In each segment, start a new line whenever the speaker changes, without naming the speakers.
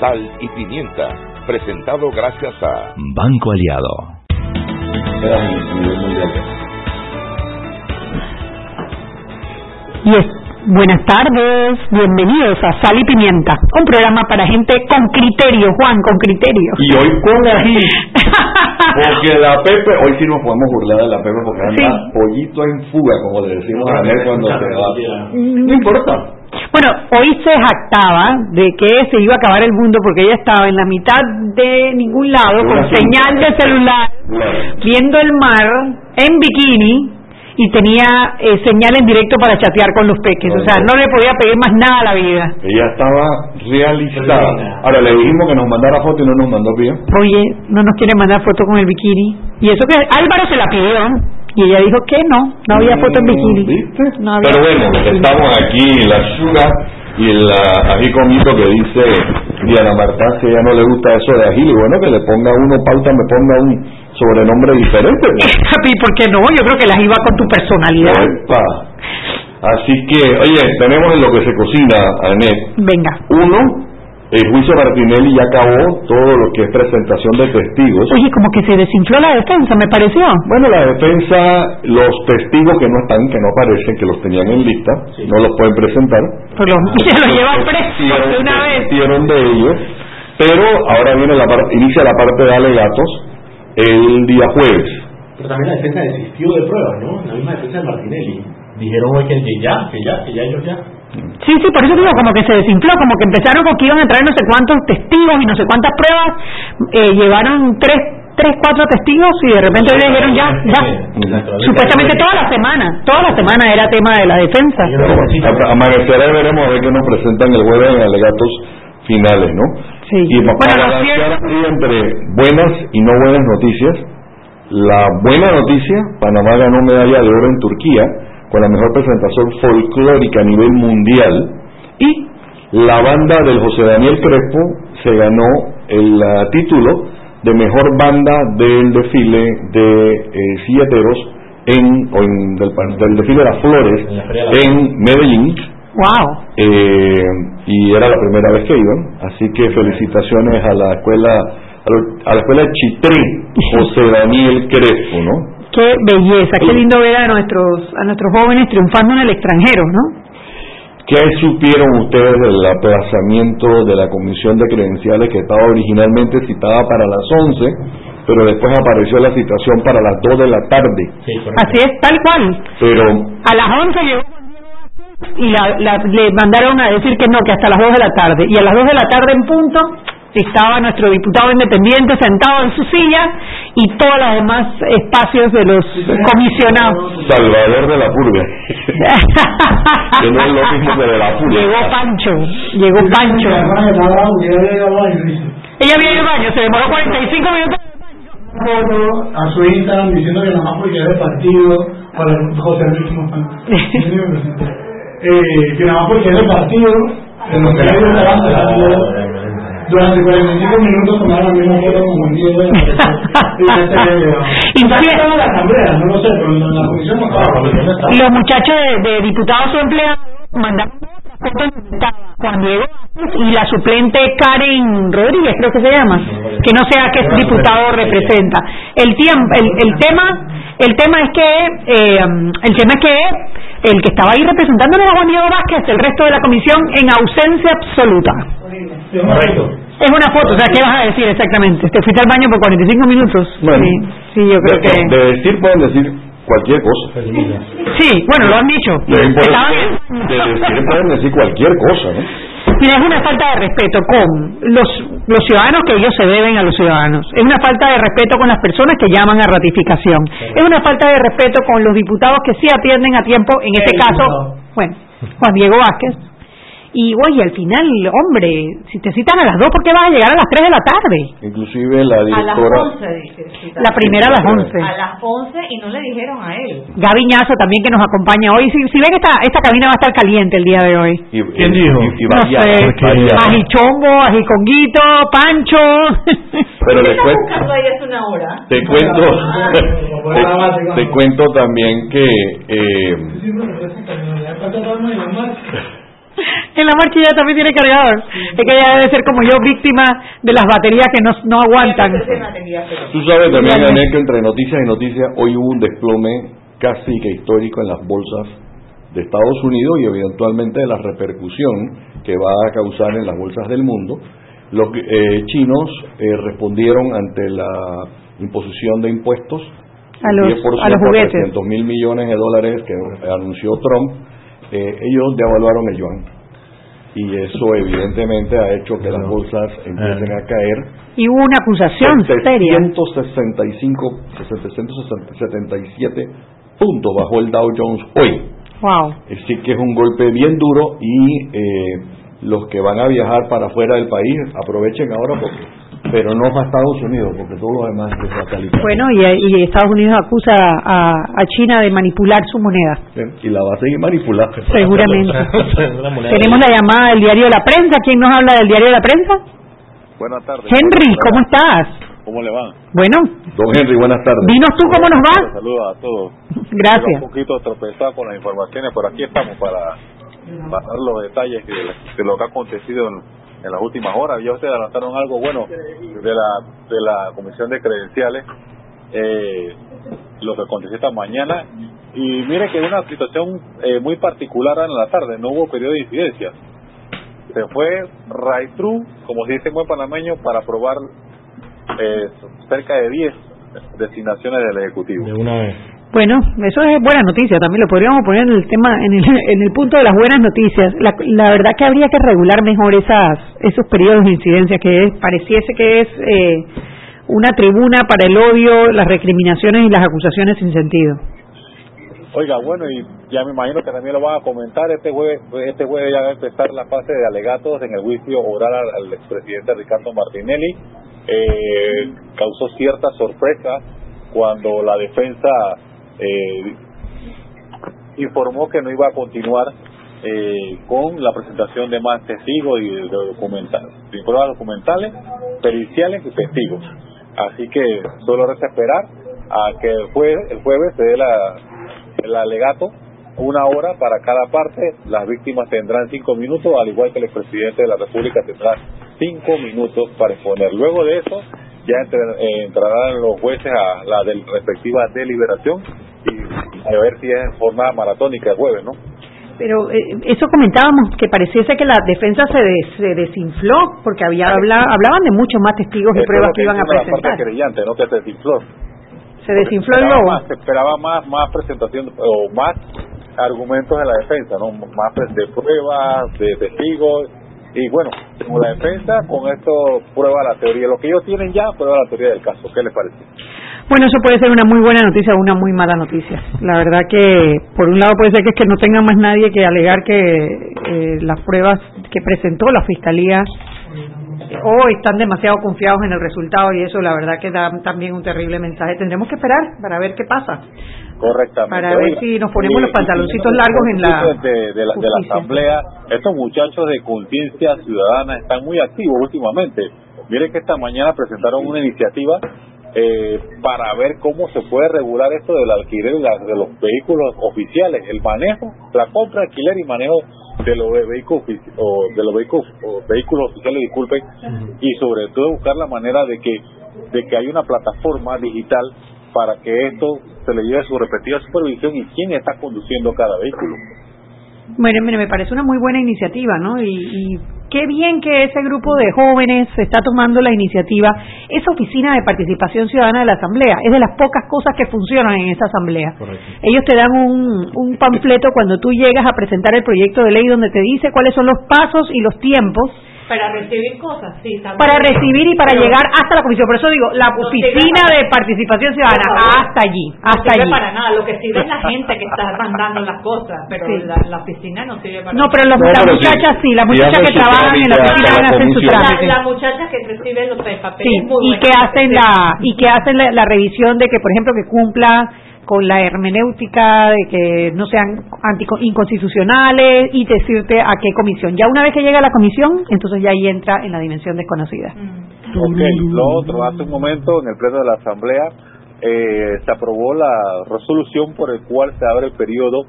Sal y pimienta, presentado gracias a
Banco Aliado.
Yes. Buenas tardes, bienvenidos a Sal y Pimienta, un programa para gente con criterio, Juan, con criterio.
Y hoy con ají, porque la Pepe, hoy sí nos podemos burlar de la Pepe porque anda
Sí.
pollito en fuga, como le decimos a Anel cuando se va. No importa.
Bueno, hoy se jactaba de que se iba a acabar el mundo porque ella estaba en la mitad de ningún lado con señal de celular, viendo el mar en bikini y tenía eh, señal en directo para chatear con los peques. O sea, no le podía pedir más nada a la vida.
Ella estaba realizada. Ahora le dijimos que nos mandara foto y no nos mandó bien.
Oye, no nos quiere mandar foto con el bikini. Y eso que Álvaro se la pidió. Y ella dijo que no, no había foto en bikini.
¿Viste?
No había
Pero bueno, estamos aquí en la Suga y en la ají comito que dice Diana Marta que ella no le gusta eso de ají. Y bueno, que le ponga uno pauta, me ponga un sobrenombre diferente.
Papi, ¿por qué no? Yo creo que las iba con tu personalidad.
Epa. Así que, oye, tenemos en lo que se cocina, Anet.
Venga.
Uno, el juicio Martinelli ya acabó todo lo que es presentación de testigos.
Oye, como que se desinfló la defensa, me pareció.
Bueno, la defensa, los testigos que no están, que no aparecen, que los tenían en lista, no los pueden presentar.
Pues los, y se los llevan presos de una vez.
de ellos, pero ahora viene la parte, inicia la parte de alegatos el día jueves.
Pero también la defensa desistió de pruebas, ¿no? La misma defensa de Martinelli. Dijeron hoy que, que ya, que ya, que ya ellos ya.
Sí, sí, por eso digo, como que se desinfló, como que empezaron con que iban a traer no sé cuántos testigos y no sé cuántas pruebas. Eh, llevaron tres, tres, cuatro testigos y de repente le dijeron ya, ya. Supuestamente toda la semana, toda la semana era tema de la defensa.
A- Amanecerá y veremos a ver qué nos presentan el jueves en alegatos finales, ¿no?
Sí.
Y pa-
Bueno,
para balancear
cierto-
así entre buenas y no buenas noticias, la buena noticia, Panamá ganó medalla de oro en Turquía con la mejor presentación folclórica a nivel mundial y la banda del José Daniel Crespo se ganó el título de mejor banda del desfile de eh, silleteros en, o en- del, del desfile de las flores
En la Feria de la
en Medellín
Wow.
eh, y era la primera vez que iban así que felicitaciones a la escuela a la, a la escuela Chitré José Daniel Crespo ¿no?
Qué belleza, qué lindo ver a nuestros, a nuestros jóvenes triunfando en el extranjero, ¿no?
¿Qué supieron ustedes del aplazamiento de la comisión de credenciales que estaba originalmente citada para las 11 pero después apareció la citación para las 2 de la tarde
Sí.
Así es, tal cual.
pero
A las 11 llegó y la, la- le mandaron a decir que no, que hasta las 2 de la tarde. Y a las 2 de la tarde en punto estaba nuestro diputado independiente sentado en su silla y todos los demás espacios de los comisionados.
Salvador de la Purga que no es lo mismo que de la Purga
Llegó Pancho, llegó Pancho. Ella vio el baño, se demoró 45 minutos.
foto a su Instagram diciendo que nada más porque es del partido para José Luis eh, que nada más porque es del partido en los medios de la banda durante 45 minutos tomaron la misma foto como en 10 de la y.
Y
la asamblea, no lo sé, pero en la comisión no estaba.
Y los muchachos de, de diputados o empleados mandaron Juan Diego Vázquez y la suplente Karen Rodríguez, creo que se llama, que no sé a qué diputado representa. El, tiempo, el, el tema el tema es que eh, el tema es que el que estaba ahí representando era Juan Diego Vázquez, el resto de la comisión en ausencia absoluta.
Correcto.
Es una foto, o sea, ¿qué vas a decir exactamente? ¿Te fuiste al baño por 45 minutos?
Bueno.
sí, sí, yo creo
de,
que...
de decir pueden decir cualquier cosa
Sí, bueno, lo han dicho.
de, decir pueden decir cualquier cosa ¿no?
Mira, es una falta de respeto con los, los ciudadanos que ellos se deben a los ciudadanos. Es una falta de respeto con las personas que llaman a ratificación. Es una falta de respeto con los diputados que sí atienden a tiempo, en este caso, bueno, Juan Diego Vázquez Y oye, al final, hombre, si te citan a las 2, ¿por qué vas a llegar a las 3 de la tarde?
Inclusive la
A las
directora...
11, dice.
La primera a las 11.
A las 11 y no le dijeron a él.
Gaviñazo también que nos acompaña hoy. Si, si ven, esta, esta cabina va a estar caliente el día de hoy.
y-
¿Quién dijo?
y- y
No sé, ajichongo, ajiconguito, pancho.
Pero
¿Qué
les
está
cuento,
una hora?
te cuento,
Ah,
te, te cuento también que eh,
Sí, bueno, pero esa camioneta, ¿cuánto vamos en la marcha?
también tiene cargador. Es que ella debe ser como yo, víctima de las baterías que no, no aguantan.
Tú sabes también. Anet, que entre noticias y noticias hoy hubo un desplome casi que histórico en las bolsas de Estados Unidos y eventualmente de la repercusión que va a causar en las bolsas del mundo. Los eh, chinos eh, respondieron ante la imposición de impuestos
A los-
10%
a los juguetes.
300 mil millones de dólares que anunció Trump, eh, ellos devaluaron el yuan. Y eso evidentemente ha hecho que las bolsas empiecen a caer.
Y hubo una acusación seria.
765, 777 puntos bajó el Dow Jones hoy.
Wow.
Es decir, que es un golpe bien duro y eh, los que van a viajar para afuera del país aprovechen ahora porque pero no para Estados Unidos porque todo lo demás es satelital.
Bueno, y, y Estados Unidos acusa a, a China de manipular su moneda.
y la va a seguir manipulando.
Seguramente. Tenemos la llamada del diario de la prensa. ¿Quién nos habla del diario de la prensa?
Buenas tardes.
Henry, ¿cómo estás?
¿Cómo le va?
Bueno,
Don Henry, buenas tardes.
dinos tú cómo nos va.
Saludos a todos.
Gracias.
Un poquito tropezado con las informaciones, pero aquí estamos para, para dar los detalles de, de lo que ha acontecido en, en las últimas horas. Ya ustedes adelantaron algo bueno de la, de la Comisión de Credenciales, eh, lo que aconteció esta mañana. Y mire que una situación eh, muy particular en la tarde, no hubo periodo de incidencia. Se fue right through, como se dice en buen panameño, para aprobar eh, cerca de 10 designaciones del Ejecutivo.
De una vez.
Bueno, eso es buena noticia, también lo podríamos poner en el tema, en el, en el punto de las buenas noticias. La, la verdad que habría que regular mejor esas, esos periodos de incidencia, que es- pareciese que es eh, una tribuna para el odio, las recriminaciones y las acusaciones sin sentido.
Oiga, bueno, y ya me imagino que también lo van a comentar. Este jueves, este jueves ya va a empezar la fase de alegatos en el juicio oral al, al expresidente Ricardo Martinelli. Eh, causó cierta sorpresa cuando la defensa eh, informó que no iba a continuar eh, con la presentación de más testigos y de, documentales, de pruebas documentales, periciales y testigos. Así que solo resta esperar a que el jueves, el jueves se dé la, el alegato, una hora para cada parte, las víctimas tendrán cinco minutos, al igual que el expresidente de la República tendrá cinco minutos para exponer. Luego de eso, ya entre- eh, entrarán los jueces a la del- respectiva deliberación y a ver si es jornada maratónica el jueves, ¿no?
Pero eh, eso comentábamos, que pareciese que la defensa se, des- se desinfló, porque había habla- hablaban de muchos más testigos y pruebas que iban a
dice la parte
presentar.
creyente, no que se desinfló.
Se desinfló el lobo.
más, se esperaba más, más presentación o más argumentos de la defensa, ¿no? Más de pruebas, de testigos. Y bueno, como la defensa, con esto prueba la teoría. Lo que ellos tienen ya, prueba la teoría del caso. ¿Qué les parece?
Bueno, eso puede ser una muy buena noticia o una muy mala noticia. La verdad que, por un lado, puede ser que es que no tenga más nadie que alegar que eh, las pruebas que presentó la Fiscalía o están demasiado confiados en el resultado y eso, la verdad que da también un terrible mensaje. Tendremos que esperar para ver qué pasa.
Correctamente.
Para ver
Oiga,
si nos ponemos
y-
los pantaloncitos largos en la
de, de la, de la asamblea. Estos muchachos de conciencia ciudadana están muy activos últimamente. Miren que esta mañana presentaron una iniciativa eh, para ver cómo se puede regular esto del alquiler de los vehículos oficiales, el manejo, la compra, alquiler y manejo de los ve- vehículos o de los vehículos, o vehículos oficiales, disculpen, y sobre todo buscar la manera de que de que haya una plataforma digital para que esto se le lleve su respectiva supervisión y quién está conduciendo cada vehículo.
Bueno, mire, me parece una muy buena iniciativa, ¿no? Y, y qué bien que ese grupo de jóvenes está tomando la iniciativa. Esa oficina de participación ciudadana de la Asamblea es de las pocas cosas que funcionan en esa Asamblea. Ellos te dan un, un panfleto cuando tú llegas a presentar el proyecto de ley donde te dice cuáles son los pasos y los tiempos
Para recibir cosas, sí. está
para recibir y para
Pero
llegar hasta la comisión. Por eso digo, la
No
oficina de participación ciudadana, hasta allí,
No
hasta
sirve
allí.
para nada. Lo que sirve es la gente que está mandando las cosas, pero
Sí.
la, la oficina no sirve para
No,
nada.
pero los-
No,
las
pero
muchachas
sí,
sí, las muchachas
hacen
que trabajan en la oficina
la
hacer su trámite.
la muchacha que recibe los papeles
Sí,
muy
y que hacen la y que hacen la, la revisión de que, por ejemplo, que cumpla con la hermenéutica, de que no sean inconstitucionales y decirte a qué comisión. Ya una vez que llega a la comisión, entonces ya ahí entra en la dimensión desconocida.
Mm.
Ok, lo otro, hace un momento en el pleno de la Asamblea eh, se aprobó la resolución por el cual se abre el periodo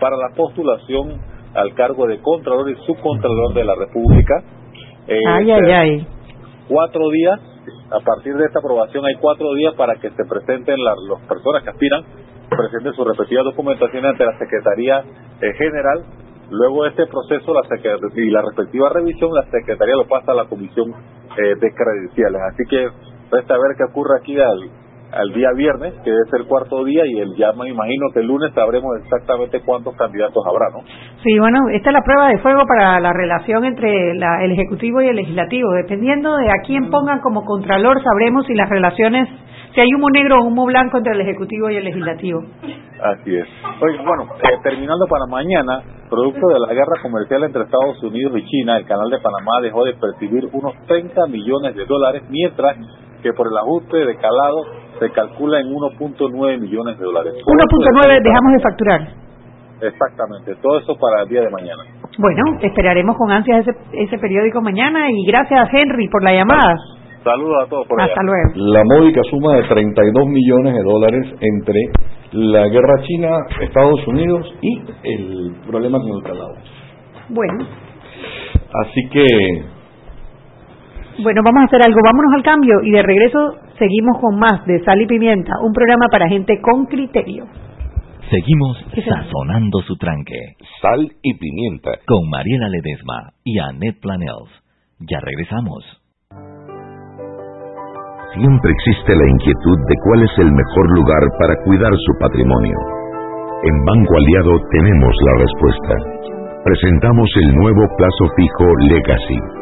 para la postulación al cargo de Contralor y Subcontralor de la República. Eh,
Ay, ay,
se-
ay.
Cuatro días, a partir de esta aprobación hay cuatro días para que se presenten la- las personas que aspiran, presenten su respectiva documentación ante la Secretaría eh, General. Luego de este proceso la y la respectiva revisión, la Secretaría lo pasa a la Comisión eh, de Credenciales. Así que resta ver qué ocurre aquí al, al día viernes, que es el cuarto día, y el ya me imagino que el lunes sabremos exactamente cuántos candidatos habrá, ¿no?
Sí, bueno, esta es la prueba de fuego para la relación entre la- el Ejecutivo y el Legislativo. Dependiendo de a quién pongan como Contralor, sabremos si las relaciones, si hay humo negro o humo blanco entre el Ejecutivo y el Legislativo.
Así es. Oye, bueno, eh, terminando para mañana, producto de la guerra comercial entre Estados Unidos y China, el canal de Panamá dejó de percibir unos 30 millones de dólares, mientras que por el ajuste de calado se calcula en 1.9 millones de dólares.
1.9 dejamos de facturar.
Exactamente, todo eso para el día de mañana.
Bueno, esperaremos con ansias ese, ese periódico mañana y gracias Henry por la llamada.
Saludos a todos por allá.
Hasta luego.
La módica suma de 32 millones de dólares entre la guerra China, Estados Unidos y el problema con el calado.
Bueno,
Así que
bueno, vamos a hacer algo, vámonos al cambio y de regreso seguimos con más de Sal y Pimienta, un programa para gente con criterio.
Seguimos sazonando su tranque
Sal y pimienta.
con Mariela Ledesma y Annette Planels. Ya regresamos.
Siempre existe la inquietud de cuál es el mejor lugar para cuidar su patrimonio. En Banco Aliado tenemos la respuesta. Presentamos el nuevo plazo fijo Legacy,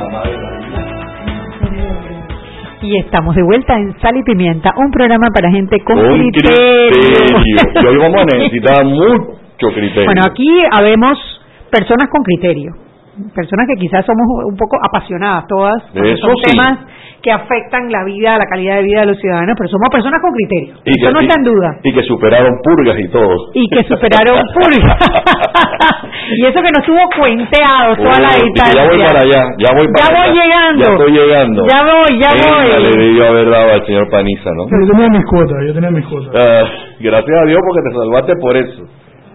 Y estamos de vuelta en Sal y Pimienta, un programa para gente con,
con
criterio.
criterio. Hoy vamos a necesitar mucho criterio.
Bueno, aquí habemos personas con criterio, personas que quizás somos un poco apasionadas todas, porque
Eso
son
sí.
temas que afectan la vida, la calidad de vida de los ciudadanos, pero somos personas con criterio,
Y
eso
que-
no está en duda.
Y que superaron purgas y todo.
Y que superaron purga. y eso que no estuvo cuenteado toda la distancia.
Ya voy para allá, ya voy para
Ya voy
allá.
llegando.
Ya estoy llegando.
Ya voy, ya
Venga,
voy.
le debió haber dado al señor Paniza, ¿no?
Yo tenía mis cuotas, yo tenía mis cuotas.
Ah, gracias a Dios porque te salvaste por eso.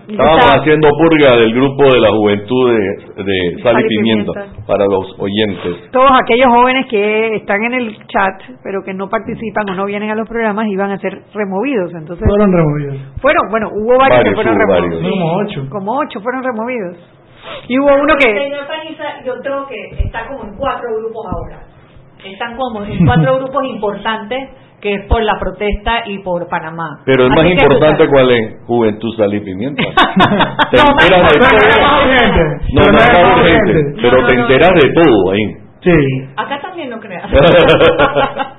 Estábamos
Está-
haciendo purga del grupo de la juventud de, de Sal y Pimienta para los oyentes.
Todos aquellos jóvenes que están en el chat, pero que no participan o no vienen a los programas, iban a ser removidos. Entonces,
Fueron removidos.
fueron, bueno, hubo varios,
Varios,
que fueron
hubo
removidos.
varios.
Como ocho.
Como ocho fueron removidos. Y hubo uno que...
Señor Paniza, yo creo que está como en cuatro grupos ahora. Están como en cuatro grupos importantes, que es por la protesta y por Panamá.
Pero el más
Así
importante,
tú
¿cuál es? Juventud, Sal y Pimienta. Te
No,
enteras de
no
todo.
urgente.
No,
Pero
no es urgente,
urgente.
pero
No,
te
no, no.
enteras de todo ahí.
Sí.
Acá también no creas.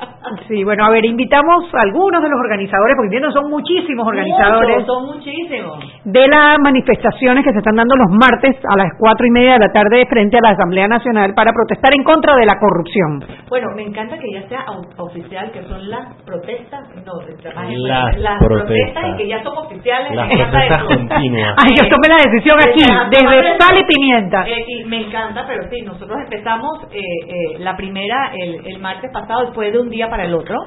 Sí, bueno, a ver, invitamos a algunos de los organizadores, porque entiendo son muchísimos organizadores.
Muchos, son muchísimos.
de las manifestaciones que se están dando los martes a las cuatro y media de la tarde frente a la Asamblea Nacional para protestar en contra de la corrupción.
Bueno, me encanta que ya sea oficial, que son las protestas, no,
Las
las
protestas.
y que ya son oficiales.
Las protestas continuas.
Ay, yo tomé la decisión aquí,
Desde-
desde sal y pimienta.
Eh, y me encanta, pero sí, nosotros empezamos eh, eh, la primera el, el martes pasado, después de un día para el otro,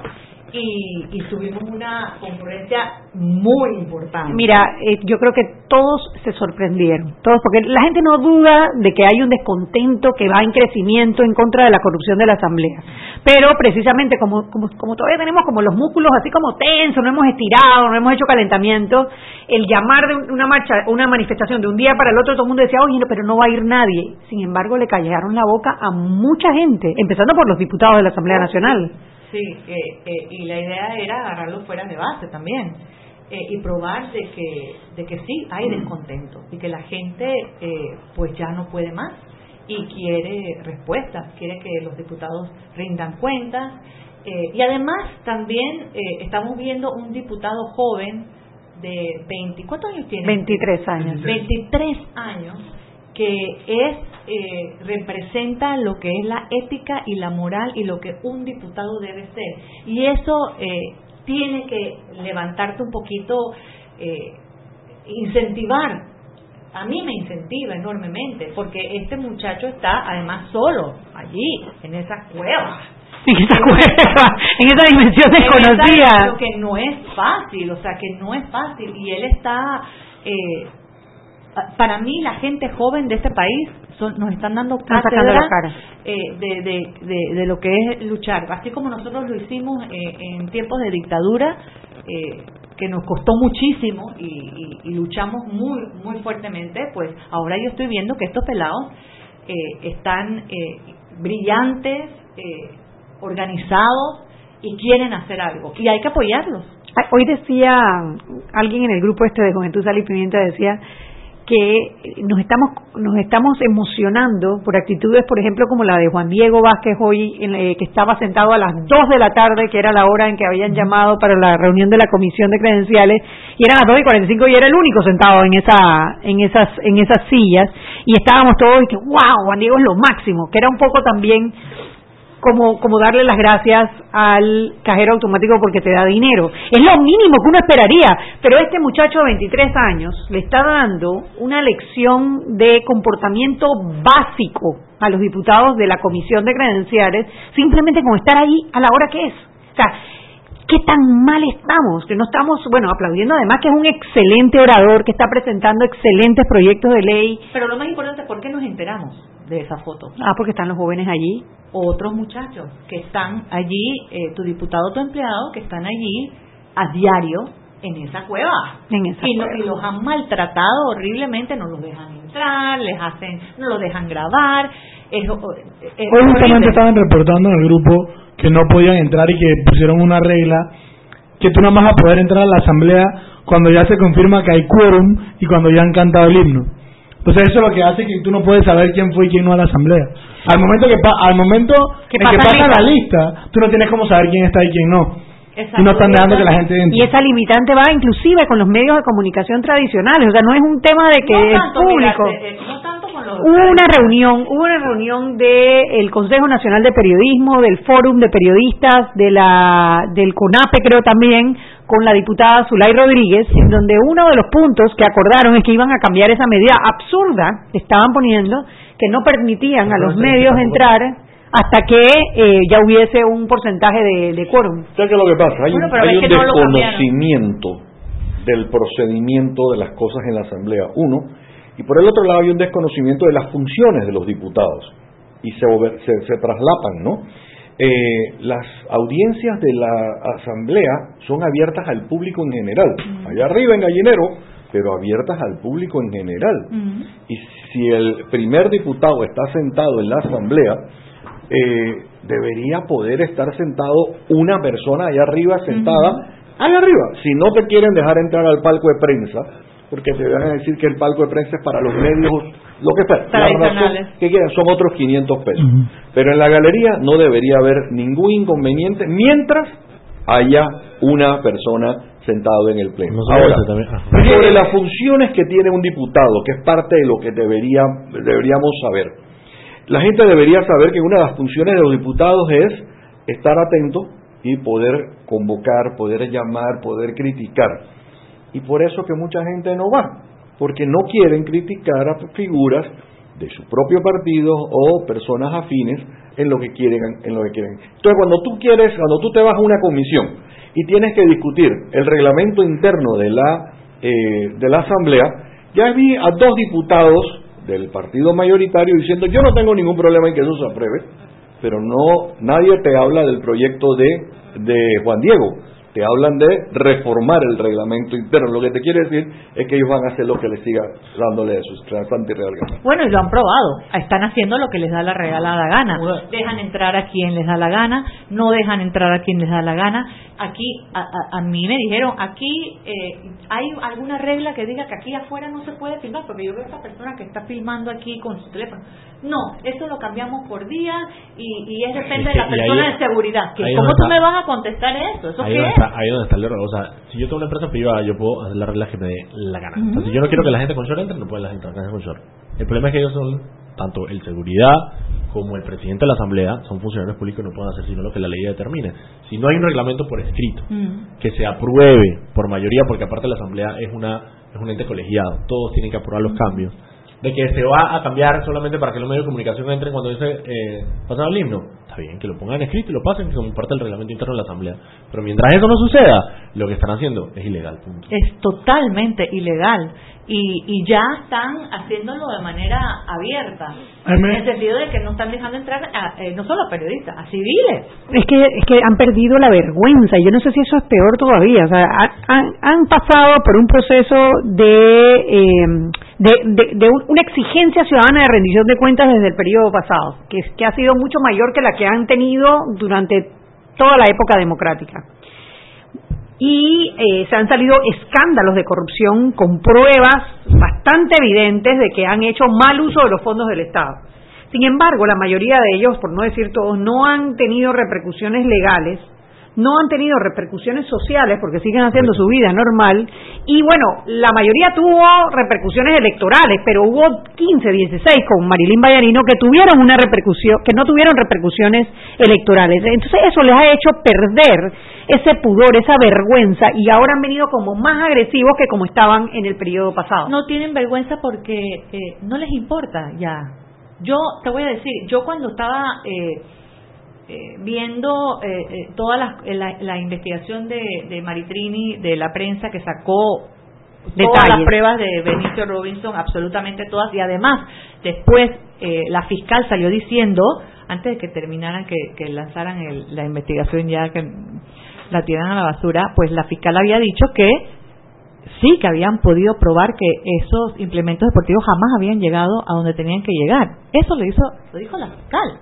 y, y tuvimos una concurrencia muy importante.
Mira, eh, yo creo que todos se sorprendieron, todos, porque la gente no duda de que hay un descontento que va en crecimiento en contra de la corrupción de la Asamblea. Pero precisamente como, como, como todavía tenemos como los músculos así como tensos, no hemos estirado, no hemos hecho calentamiento, el llamar de un- una marcha, una manifestación de un día para el otro, todo el mundo decía, oye, no, pero no va a ir nadie. Sin embargo, le callaron la boca a mucha gente, empezando por los diputados de la Asamblea Nacional.
Sí, eh, eh, y la idea era agarrarlo fuera de base también eh, y probar de que, de que sí hay descontento y que la gente eh, pues ya no puede más y quiere respuestas, quiere que los diputados rindan cuentas eh, y además también eh, estamos viendo un diputado joven de 20, ¿cuántos años tiene?
23 años.
23 años que es eh, representa lo que es la ética y la moral y lo que un diputado debe ser y eso eh, tiene que levantarte un poquito eh, incentivar a mí me incentiva enormemente porque este muchacho está además solo allí en esa cueva
En esa cueva, en esa dimensión desconocida.
lo que no es fácil, o sea, que no es fácil. Y él está, eh, para mí, la gente joven de este país son, nos están dando cátedra eh, de, de, de, de lo que es luchar. Así como nosotros lo hicimos eh, en tiempos de dictadura, eh, que nos costó muchísimo y, y- y luchamos muy, muy fuertemente, pues ahora yo estoy viendo que estos pelados eh, están eh, brillantes, organizados y quieren hacer algo. Y hay que apoyarlos.
Hoy decía alguien en el grupo este de Juventud Sal y Pimienta decía que nos estamos nos estamos emocionando por actitudes, por ejemplo, como la de Juan Diego Vázquez hoy, en, eh, que estaba sentado a las 2 de la tarde, que era la hora en que habían llamado para la reunión de la comisión de credenciales, y eran las 2 y 45 y era el único sentado en esa en esas en esas sillas, y estábamos todos y que, wow, Juan Diego es lo máximo, que era un poco también como, como darle las gracias al cajero automático porque te da dinero. Es lo mínimo que uno esperaría, pero este muchacho de 23 años le está dando una lección de comportamiento básico a los diputados de la Comisión de Credenciales simplemente con estar ahí a la hora que es. O sea, ¿qué tan mal estamos? Que no estamos, bueno, aplaudiendo además que es un excelente orador, que está presentando excelentes proyectos de ley.
Pero lo más importante, ¿por qué nos enteramos de esa foto?
Ah, porque están los jóvenes allí.
Otros muchachos que están allí, eh, tu diputado, tu empleado, que están allí a diario en esa cueva.
En esa
y, no-
cueva.
y los han maltratado horriblemente, no los dejan entrar, les hacen, no los dejan grabar. Es, es
Hoy justamente
horrible.
estaban reportando en el grupo que no podían entrar y que pusieron una regla que tú nada más vas a poder entrar a la asamblea cuando ya se confirma que hay quórum y cuando ya han cantado el himno. Entonces eso es lo que hace que tú no puedes saber quién fue y quién no a la asamblea. Al momento que pa- al momento
Que
en que
pasa
pasa
lista.
la lista, tú no tienes cómo saber quién está y quién no.
Exacto.
Y no están dejando que la gente entre.
Y esa limitante va inclusive con los medios de comunicación tradicionales, o sea, no es un tema de que
no tanto,
público.
eh, no tanto con los
Hubo una reunión, hubo una reunión del Consejo Nacional de Periodismo, del Fórum de Periodistas, de la del CONAPE creo también, con la diputada Zulay Rodríguez, en donde uno de los puntos que acordaron es que iban a cambiar esa medida absurda que estaban poniendo, que no permitían a los medios entrar hasta que eh, ya hubiese un porcentaje de, de quórum.
¿Sabes qué es lo que pasa? Hay,
Bueno,
hay un
no
desconocimiento del procedimiento de las cosas en la Asamblea, uno, y por el otro lado hay un desconocimiento de las funciones de los diputados, y se, se, se traslapan, ¿no? Eh, las audiencias de la Asamblea son abiertas al público en general, allá arriba en Gallinero, pero abiertas al público en general. Y si el primer diputado está sentado en la Asamblea, eh, debería poder estar sentado una persona allá arriba sentada, allá arriba. Si no te quieren dejar entrar al palco de prensa, porque te van a decir que el palco de prensa es para los medios lo que sea, la razón que quieran, son otros 500 pesos. Pero en la galería no debería haber ningún inconveniente mientras haya una persona sentado en el pleno.
No
Ahora, sobre las funciones que tiene un diputado, que es parte de lo que debería, deberíamos saber. La gente debería saber que una de las funciones de los diputados es estar atento y poder convocar, poder llamar, poder criticar. Y por eso que mucha gente no va, porque no quieren criticar a figuras de su propio partido o personas afines en lo que quieren en lo que quieren. Entonces, cuando tú quieres, cuando tú te vas a una comisión y tienes que discutir el reglamento interno de la eh, de la asamblea, ya vi a dos diputados del partido mayoritario diciendo yo no tengo ningún problema en que eso se apruebe, pero no nadie te habla del proyecto de de Juan Diego. Te hablan de reformar el reglamento interno. Lo que te quiere decir es que ellos van a hacer lo que les siga dándole de sus santa y real gana.
Bueno, y lo han probado. Están haciendo lo que les da la regalada gana. Dejan entrar a quien les da la gana, no dejan entrar a quien les da la gana. Aquí, a, a- a mí me dijeron, aquí eh, hay alguna regla que diga que aquí afuera no se puede filmar, porque yo veo a esta persona que está filmando aquí con su teléfono. No, eso lo cambiamos por día y, y es depende de la
ahí-
persona de seguridad. ¿Cómo tú me vas a contestar eso? ¿Eso qué es?
Está, ahí donde está el error. O sea, si yo tengo una empresa privada, yo puedo hacer las reglas que me dé la gana. O sea, si yo no quiero que la gente con short entre, no pueden la gente entrar con short. El problema es que ellos son, tanto el seguridad como el presidente de la asamblea, son funcionarios públicos y no pueden hacer sino lo que la ley determine. Si no hay un reglamento por escrito, que se apruebe por mayoría, porque aparte la asamblea es una es un ente colegiado, todos tienen que aprobar los cambios. De que se va a cambiar solamente para que los medios de comunicación entren cuando dice eh, pasan el himno. Está bien, que lo pongan escrito y lo pasen como parte del reglamento interno de la asamblea. Pero mientras eso no suceda, lo que están haciendo es ilegal. Punto.
es totalmente ilegal y, y ya están haciéndolo de manera abierta en el sentido de que no están dejando entrar a, eh, no solo a periodistas a civiles
Es que, es que han perdido la vergüenza. Yo no sé si eso es peor todavía. O sea, ha- han, han pasado por un proceso de, eh, de, de- de un- una exigencia ciudadana de rendición de cuentas desde el periodo pasado, que, es- que ha sido mucho mayor que la que han tenido durante toda la época democrática. Y eh, se han salido escándalos de corrupción con pruebas bastante evidentes de que han hecho mal uso de los fondos del Estado. Sin embargo, la mayoría de ellos, por no decir todos, no han tenido repercusiones legales, no han tenido repercusiones sociales porque siguen haciendo su vida normal y bueno, la mayoría tuvo repercusiones electorales, pero hubo 15, 16 con Marilyn Vallarino que tuvieron una repercusión, que no tuvieron repercusiones electorales. Entonces eso les ha hecho perder ese pudor, esa vergüenza y ahora han venido como más agresivos que como estaban en el periodo pasado.
no tienen vergüenza porque eh, no les importa ya yo te voy a decir yo cuando estaba eh, eh, viendo eh, eh, toda la, la- la investigación de, de Maritrini de la prensa que sacó todas
Detalles.
las pruebas de Benicio Robinson, absolutamente todas, y además después eh, la fiscal salió diciendo, antes de que terminaran, que, que lanzaran el- la investigación ya, que la tiran a la basura, pues la fiscal había dicho que sí, que habían podido probar que esos implementos deportivos jamás habían llegado a donde tenían que llegar. Eso lo hizo, lo dijo la fiscal.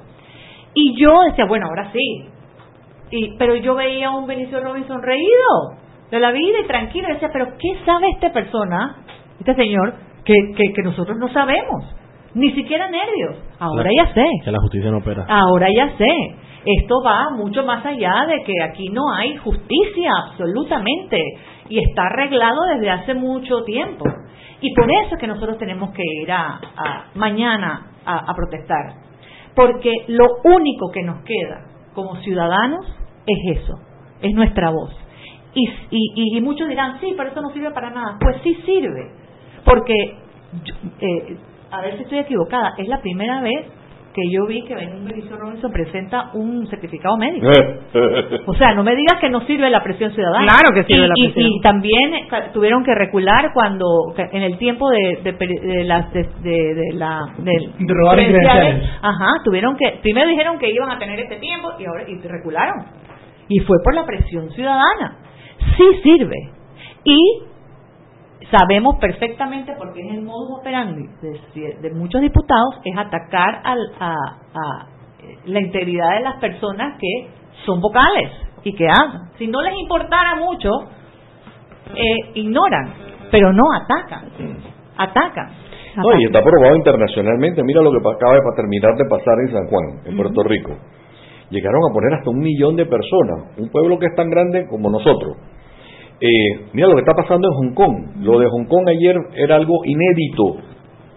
Y yo decía, bueno, ahora sí. Y, pero yo veía a un Benicio Robinson reído de la vida y tranquilo. Y decía, pero ¿qué sabe esta persona, este señor, que, que, que nosotros no sabemos? Ni siquiera nervios. Ahora ya sé.
Que la justicia no opera.
Ahora ya sé. Esto va mucho más allá de que aquí no hay justicia, absolutamente. Y está arreglado desde hace mucho tiempo. Y por eso es que nosotros tenemos que ir a, a- mañana a, a protestar. Porque lo único que nos queda como ciudadanos es eso, es nuestra voz. Y, y, y muchos dirán, sí, pero eso no sirve para nada. Pues sí sirve. Porque, eh, a ver si estoy equivocada, es la primera vez que yo vi que un Benicio Robinson presenta un certificado médico. O sea, no me digas que no sirve la presión ciudadana.
Claro que sirve
Y-
la
y-
presión.
Y, también eh, tuvieron que recular cuando, en el tiempo de, de, peri- de las de, de- de la del
De robar.
Ajá, tuvieron que primero dijeron que iban a tener este tiempo y ahora y recularon. Y fue por la presión ciudadana. Sí sirve. Y sabemos perfectamente porque es el modus operandi de, de muchos diputados es atacar al, a, a, eh, la integridad de las personas que son vocales y que hablan. Si no les importara mucho, eh, ignoran, pero no atacan, atacan.
No, y está aprobado internacionalmente. Mira lo que acaba de terminar de pasar en San Juan, en Puerto Rico. Llegaron a poner hasta un millón de personas, un pueblo que es tan grande como nosotros. Eh, mira lo que está pasando en Hong Kong. Lo de Hong Kong ayer era algo inédito,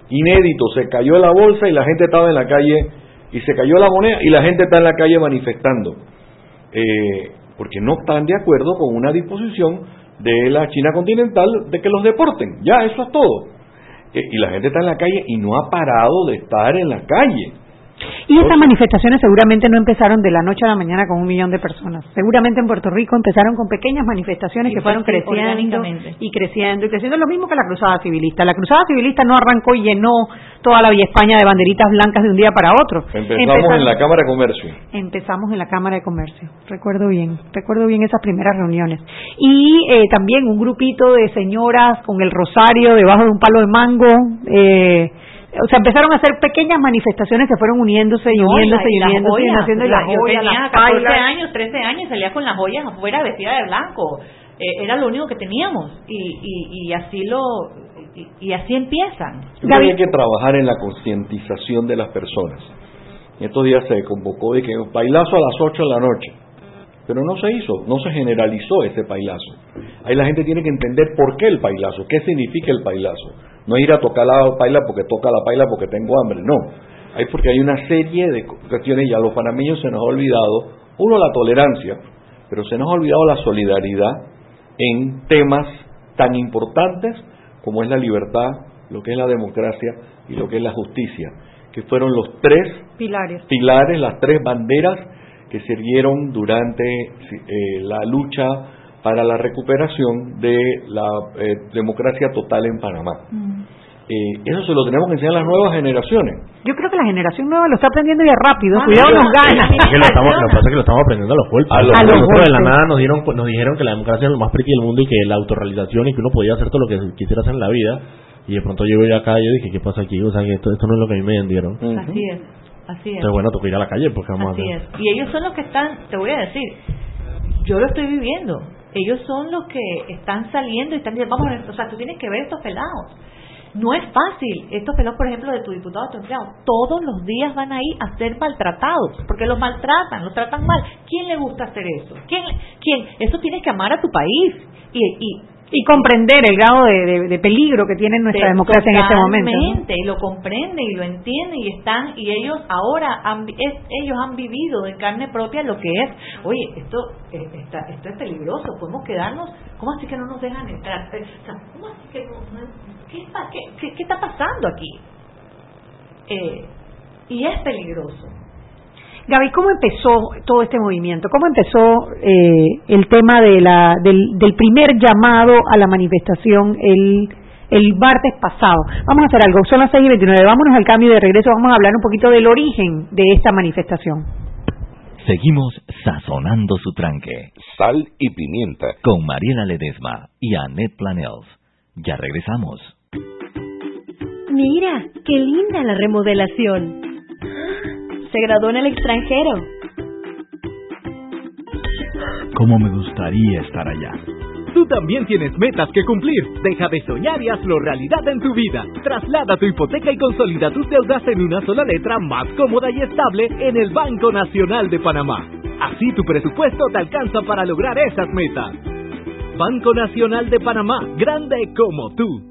inédito. Se cayó la bolsa y la gente estaba en la calle, y se cayó la moneda y la gente está en la calle manifestando. Eh, porque no están de acuerdo con una disposición de la China continental de que los deporten. Ya, eso es todo. Eh, y la gente está en la calle y no ha parado de estar en la calle.
Y estas manifestaciones seguramente no empezaron de la noche a la mañana con un millón de personas. Seguramente en Puerto Rico empezaron con pequeñas manifestaciones que fueron creciendo y creciendo y creciendo. Lo mismo que la Cruzada Civilista. La Cruzada Civilista no arrancó y llenó toda la Villa España de banderitas blancas de un día para otro.
Empezamos, en la Cámara de Comercio.
Empezamos en la Cámara de Comercio. Recuerdo bien, recuerdo bien esas primeras reuniones. Y eh, también un grupito de señoras con el rosario debajo de un palo de mango. Eh, o sea, empezaron a hacer pequeñas manifestaciones que fueron uniéndose y uniéndose y, uniéndose y haciendo
la, yo tenía 14 años, 13 años, salía con las joyas afuera vestida de blanco. Eh, era lo único que teníamos y, y, y así lo y, así empiezan.
Hay que trabajar en la concientización de las personas. Estos días se convocó de que un bailazo a las 8 de la noche pero no se hizo, no se generalizó ese pailazo. Ahí la gente tiene que entender por qué el pailazo, qué significa el pailazo. No ir a tocar la paila porque toca la paila porque tengo hambre, no. Hay porque hay una serie de cuestiones y a los panameños se nos ha olvidado, uno la tolerancia, pero se nos ha olvidado la solidaridad en temas tan importantes como es la libertad, lo que es la democracia y lo que es la justicia, que fueron los tres
pilares,
pilares las tres banderas que sirvieron durante eh, la lucha para la recuperación de la eh, democracia total en Panamá. Mm. Eh, eso se lo tenemos que enseñar a las nuevas generaciones.
Yo creo que la generación nueva lo está aprendiendo ya rápido. Ah, Cuidado, nos gana.
lo, estamos, lo que pasa es que lo estamos aprendiendo a los golpes. A los, de la nada nos, dieron, nos dijeron que la democracia es lo más pretty del mundo y que la autorrealización y que uno podía hacer todo lo que quisiera hacer en la vida. Y de pronto llego yo acá y yo dije, ¿qué pasa aquí? O sea, que esto, esto no es lo que a mí me vendieron.
Así es. Así es.
Entonces, bueno, toca ir a la calle porque vamos
Así es. Y ellos son los que están, te voy a decir, yo lo estoy viviendo. Ellos son los que están saliendo y están diciendo, vamos, o sea, tú tienes que ver estos pelados. No es fácil. Estos pelados, por ejemplo, de tu diputado, tu empleado, todos los días van a ir a ser maltratados, porque los maltratan, los tratan mal. ¿Quién le gusta hacer eso? ¿Quién? ¿Quién? Eso tienes que amar a tu país. Y, y
y comprender el grado de, peligro que tiene nuestra democracia en este momento.
y lo comprende y lo entiende y están y ellos ahora han, ellos han vivido en carne propia lo que es, oye, esto eh, esto es peligroso, podemos quedarnos, ¿cómo así que no nos dejan entrar? Eh, ¿cómo así que ¿qué, está pasando aquí? Eh, y es peligroso
Gaby, ¿cómo empezó todo este movimiento? ¿Cómo empezó eh, el tema de la, del, del, primer llamado a la manifestación el, el martes pasado? Vamos a hacer algo, son las 6 y 29, vámonos al cambio de regreso, vamos a hablar un poquito del origen de esta manifestación.
Seguimos sazonando su tranque.
Sal y pimienta.
Con Mariela Ledesma y Annette Planels. Ya regresamos.
Mira, qué linda la remodelación se graduó en el extranjero.
¿Cómo me gustaría estar allá?
Tú también tienes metas que cumplir. Deja de soñar y hazlo realidad en tu vida. Traslada tu hipoteca y consolida tus deudas en una sola letra más cómoda y estable en el Banco Nacional de Panamá. Así tu presupuesto te alcanza para lograr esas metas. Banco Nacional de Panamá, grande como tú.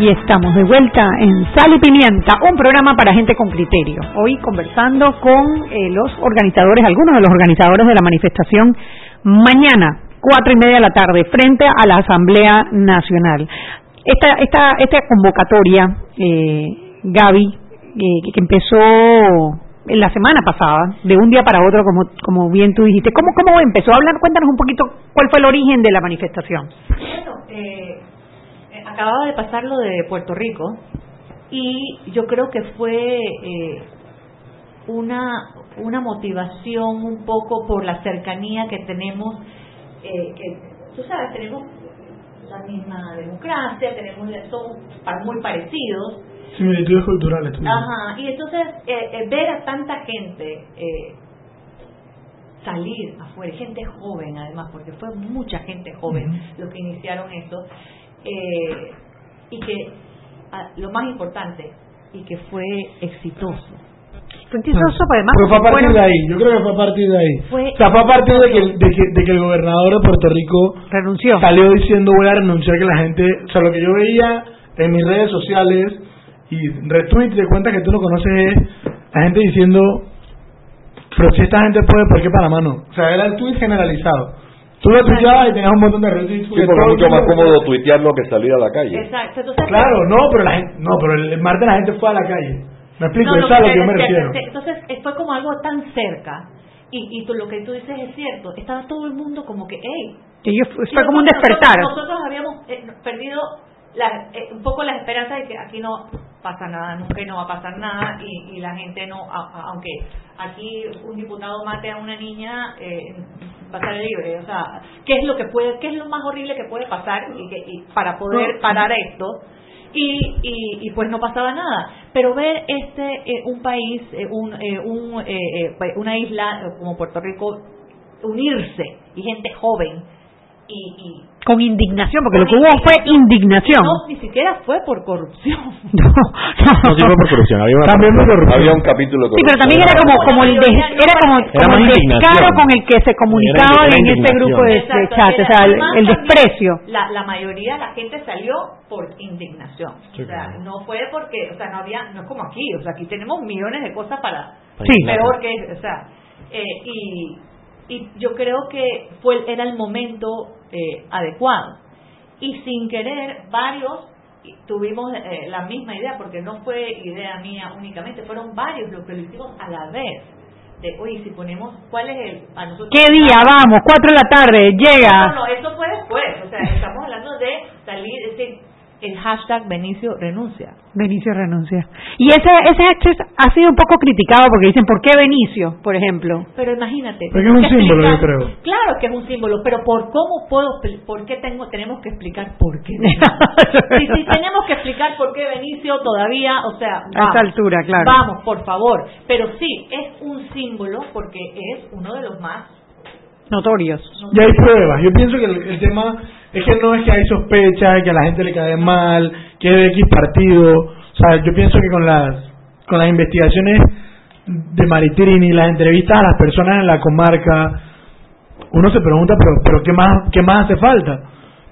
Y estamos de vuelta en Sal y Pimienta, un programa para gente con criterio. Hoy conversando con eh, los organizadores, algunos de los organizadores de la manifestación mañana, cuatro y media de la tarde, frente a la Asamblea Nacional. Esta, esta, esta convocatoria, eh, Gaby, eh, que empezó en la semana pasada, de un día para otro, como, como bien tú dijiste, ¿cómo, cómo empezó? Hablar, cuéntanos un poquito cuál fue el origen de la manifestación.
Eh, acababa de pasar lo de Puerto Rico y yo creo que fue eh, una, una motivación un poco por la cercanía que tenemos, eh, que tú sabes, tenemos la misma democracia, tenemos somos muy parecidos.
Similitudes culturales. dices.
Ajá, y entonces eh, eh, ver a tanta gente eh, salir afuera, gente joven además, porque fue mucha gente joven los que iniciaron esto, eh, y que ah, lo más importante, y que fue exitoso.
Fue exitoso, pues además.
Pero fue a partir de ahí, yo creo que fue a partir de ahí.
Fue-
o sea, fue a partir de que, de, que, de que el gobernador de Puerto Rico
renunció.
salió diciendo voy a renunciar, que la gente, o sea, lo que yo veía en mis redes sociales y retweets de cuentas que tú no conoces es la gente diciendo, pero si esta gente puede, ¿por qué Panamá no? O sea, era el tweet generalizado. Tú lo tuiteabas y tenías un montón de retweets.
Sí, porque es mucho más cómodo tuitearlo que salir a la calle.
Exacto, entonces
Claro, no, pero la gente, no, pero el martes la gente fue a la calle. Me explico,
No,
es a lo que yo me refiero.
Entonces eh, fue como algo tan cerca y, y tú- lo que tú dices es cierto. Estaba todo el mundo como que, hey.
Fue como un despertar.
Nosotros, habíamos eh, perdido la- eh, un poco la esperanza de que aquí no pasa nada, nunca no va a pasar nada y, y la gente no, a- a- aunque aquí un diputado mate a una niña, eh, va a salir libre. O sea, ¿qué es lo que puede, qué es lo más horrible que puede pasar y que, y para poder parar esto? y, y, y pues no pasaba nada. Pero ver este eh, un país, eh, un, eh, un, eh, eh, una isla como Puerto Rico unirse y gente joven y, y
Con indignación, porque lo que hubo fue indignación.
no ni siquiera fue por corrupción.
No, sí fue por corrupción. Había una
También
parte-
por corrupción.
Había un capítulo de
Sí, pero también era como como el des- era como, como el descaro con el que se comunicaba en ese
indignación.
grupo de, de
Exacto,
chat, o sea, el, desprecio.
La, la mayoría de la gente salió por indignación.
Sí,
o sea,
claro.
no fue porque, o sea, no había, no es como aquí, o sea, aquí tenemos millones de cosas para
Sí.
peor que, o sea, eh, y, y yo creo que fue era el momento eh, adecuado. Y sin querer, varios tuvimos eh, la misma idea, porque no fue idea mía únicamente, fueron varios los que lo hicimos a la vez. De, oye, si ponemos, ¿cuál es el? A nosotros,
¿Qué día vamos? Cuatro de la tarde,
no,
llega.
no, eso fue después. O sea, estamos hablando de salir, es decir, el hashtag Benicio renuncia.
Benicio renuncia. Y ese ese hashtag ha sido un poco criticado porque dicen, ¿por qué Benicio, por ejemplo?
Pero imagínate.
Porque es un símbolo, yo creo.
Claro que es un símbolo, pero por cómo puedo, por qué tengo, tenemos que explicar por qué. si, si tenemos que explicar por qué Benicio todavía, o sea,
A esta altura, claro.
Vamos, por favor. Pero sí, es un símbolo porque es uno de los más.
Notorios.
Y hay pruebas. Yo pienso que el, el tema es que no es que hay sospechas, que a la gente le cae mal, que es de X partido. O sea, yo pienso que con las con las investigaciones de Maritrini, las entrevistas a las personas en la comarca, uno se pregunta, pero, pero ¿qué más qué más hace falta?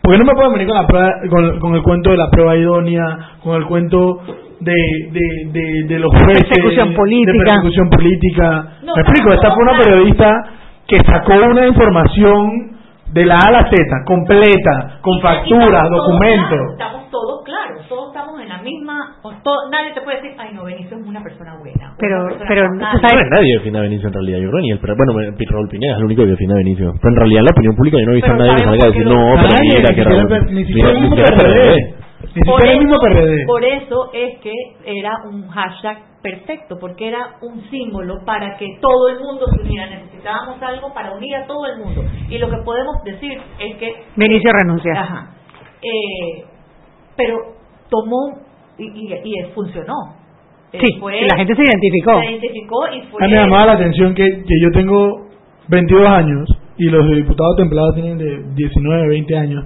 Porque no me puedo venir con, la prueba, con, con el cuento de la prueba idónea, con el cuento de, de, de, de los jueces,
Persecución política.
de persecución política.
No,
me explico, esta fue una periodista que sacó una información de la A a la Z, completa, con facturas, documentos.
Estamos todos claros, todos estamos en la misma. o todo- nadie te puede decir, ay, no, Benicio es una persona buena.
Pero-
una persona
pero,
nadie".
No es nadie defiende a Benicio en realidad, yo creo, ni el, bueno, Pi- Raúl Pineda es el único que defiende a Benicio. Pero en realidad en la opinión pública yo no he visto a nadie que salga a decir, no, pero mira
ni
que
siquiera
Raúl,
ni siquiera
ni siquiera
Por
siquiera el mismo
eso,
PRD.
por eso es que era un hashtag perfecto, porque era un símbolo para que todo el mundo se uniera. Necesitábamos algo para unir a todo el mundo. Y lo que podemos decir es que
Benicio renuncia.
Ajá. Eh, pero tomó y, y, y funcionó. eh,
Sí,
fue,
la gente se identificó.
Se identificó y fue.
A mí me llamaba la atención que, que yo tengo 22 años y los diputados templados tienen de 19, 20 años.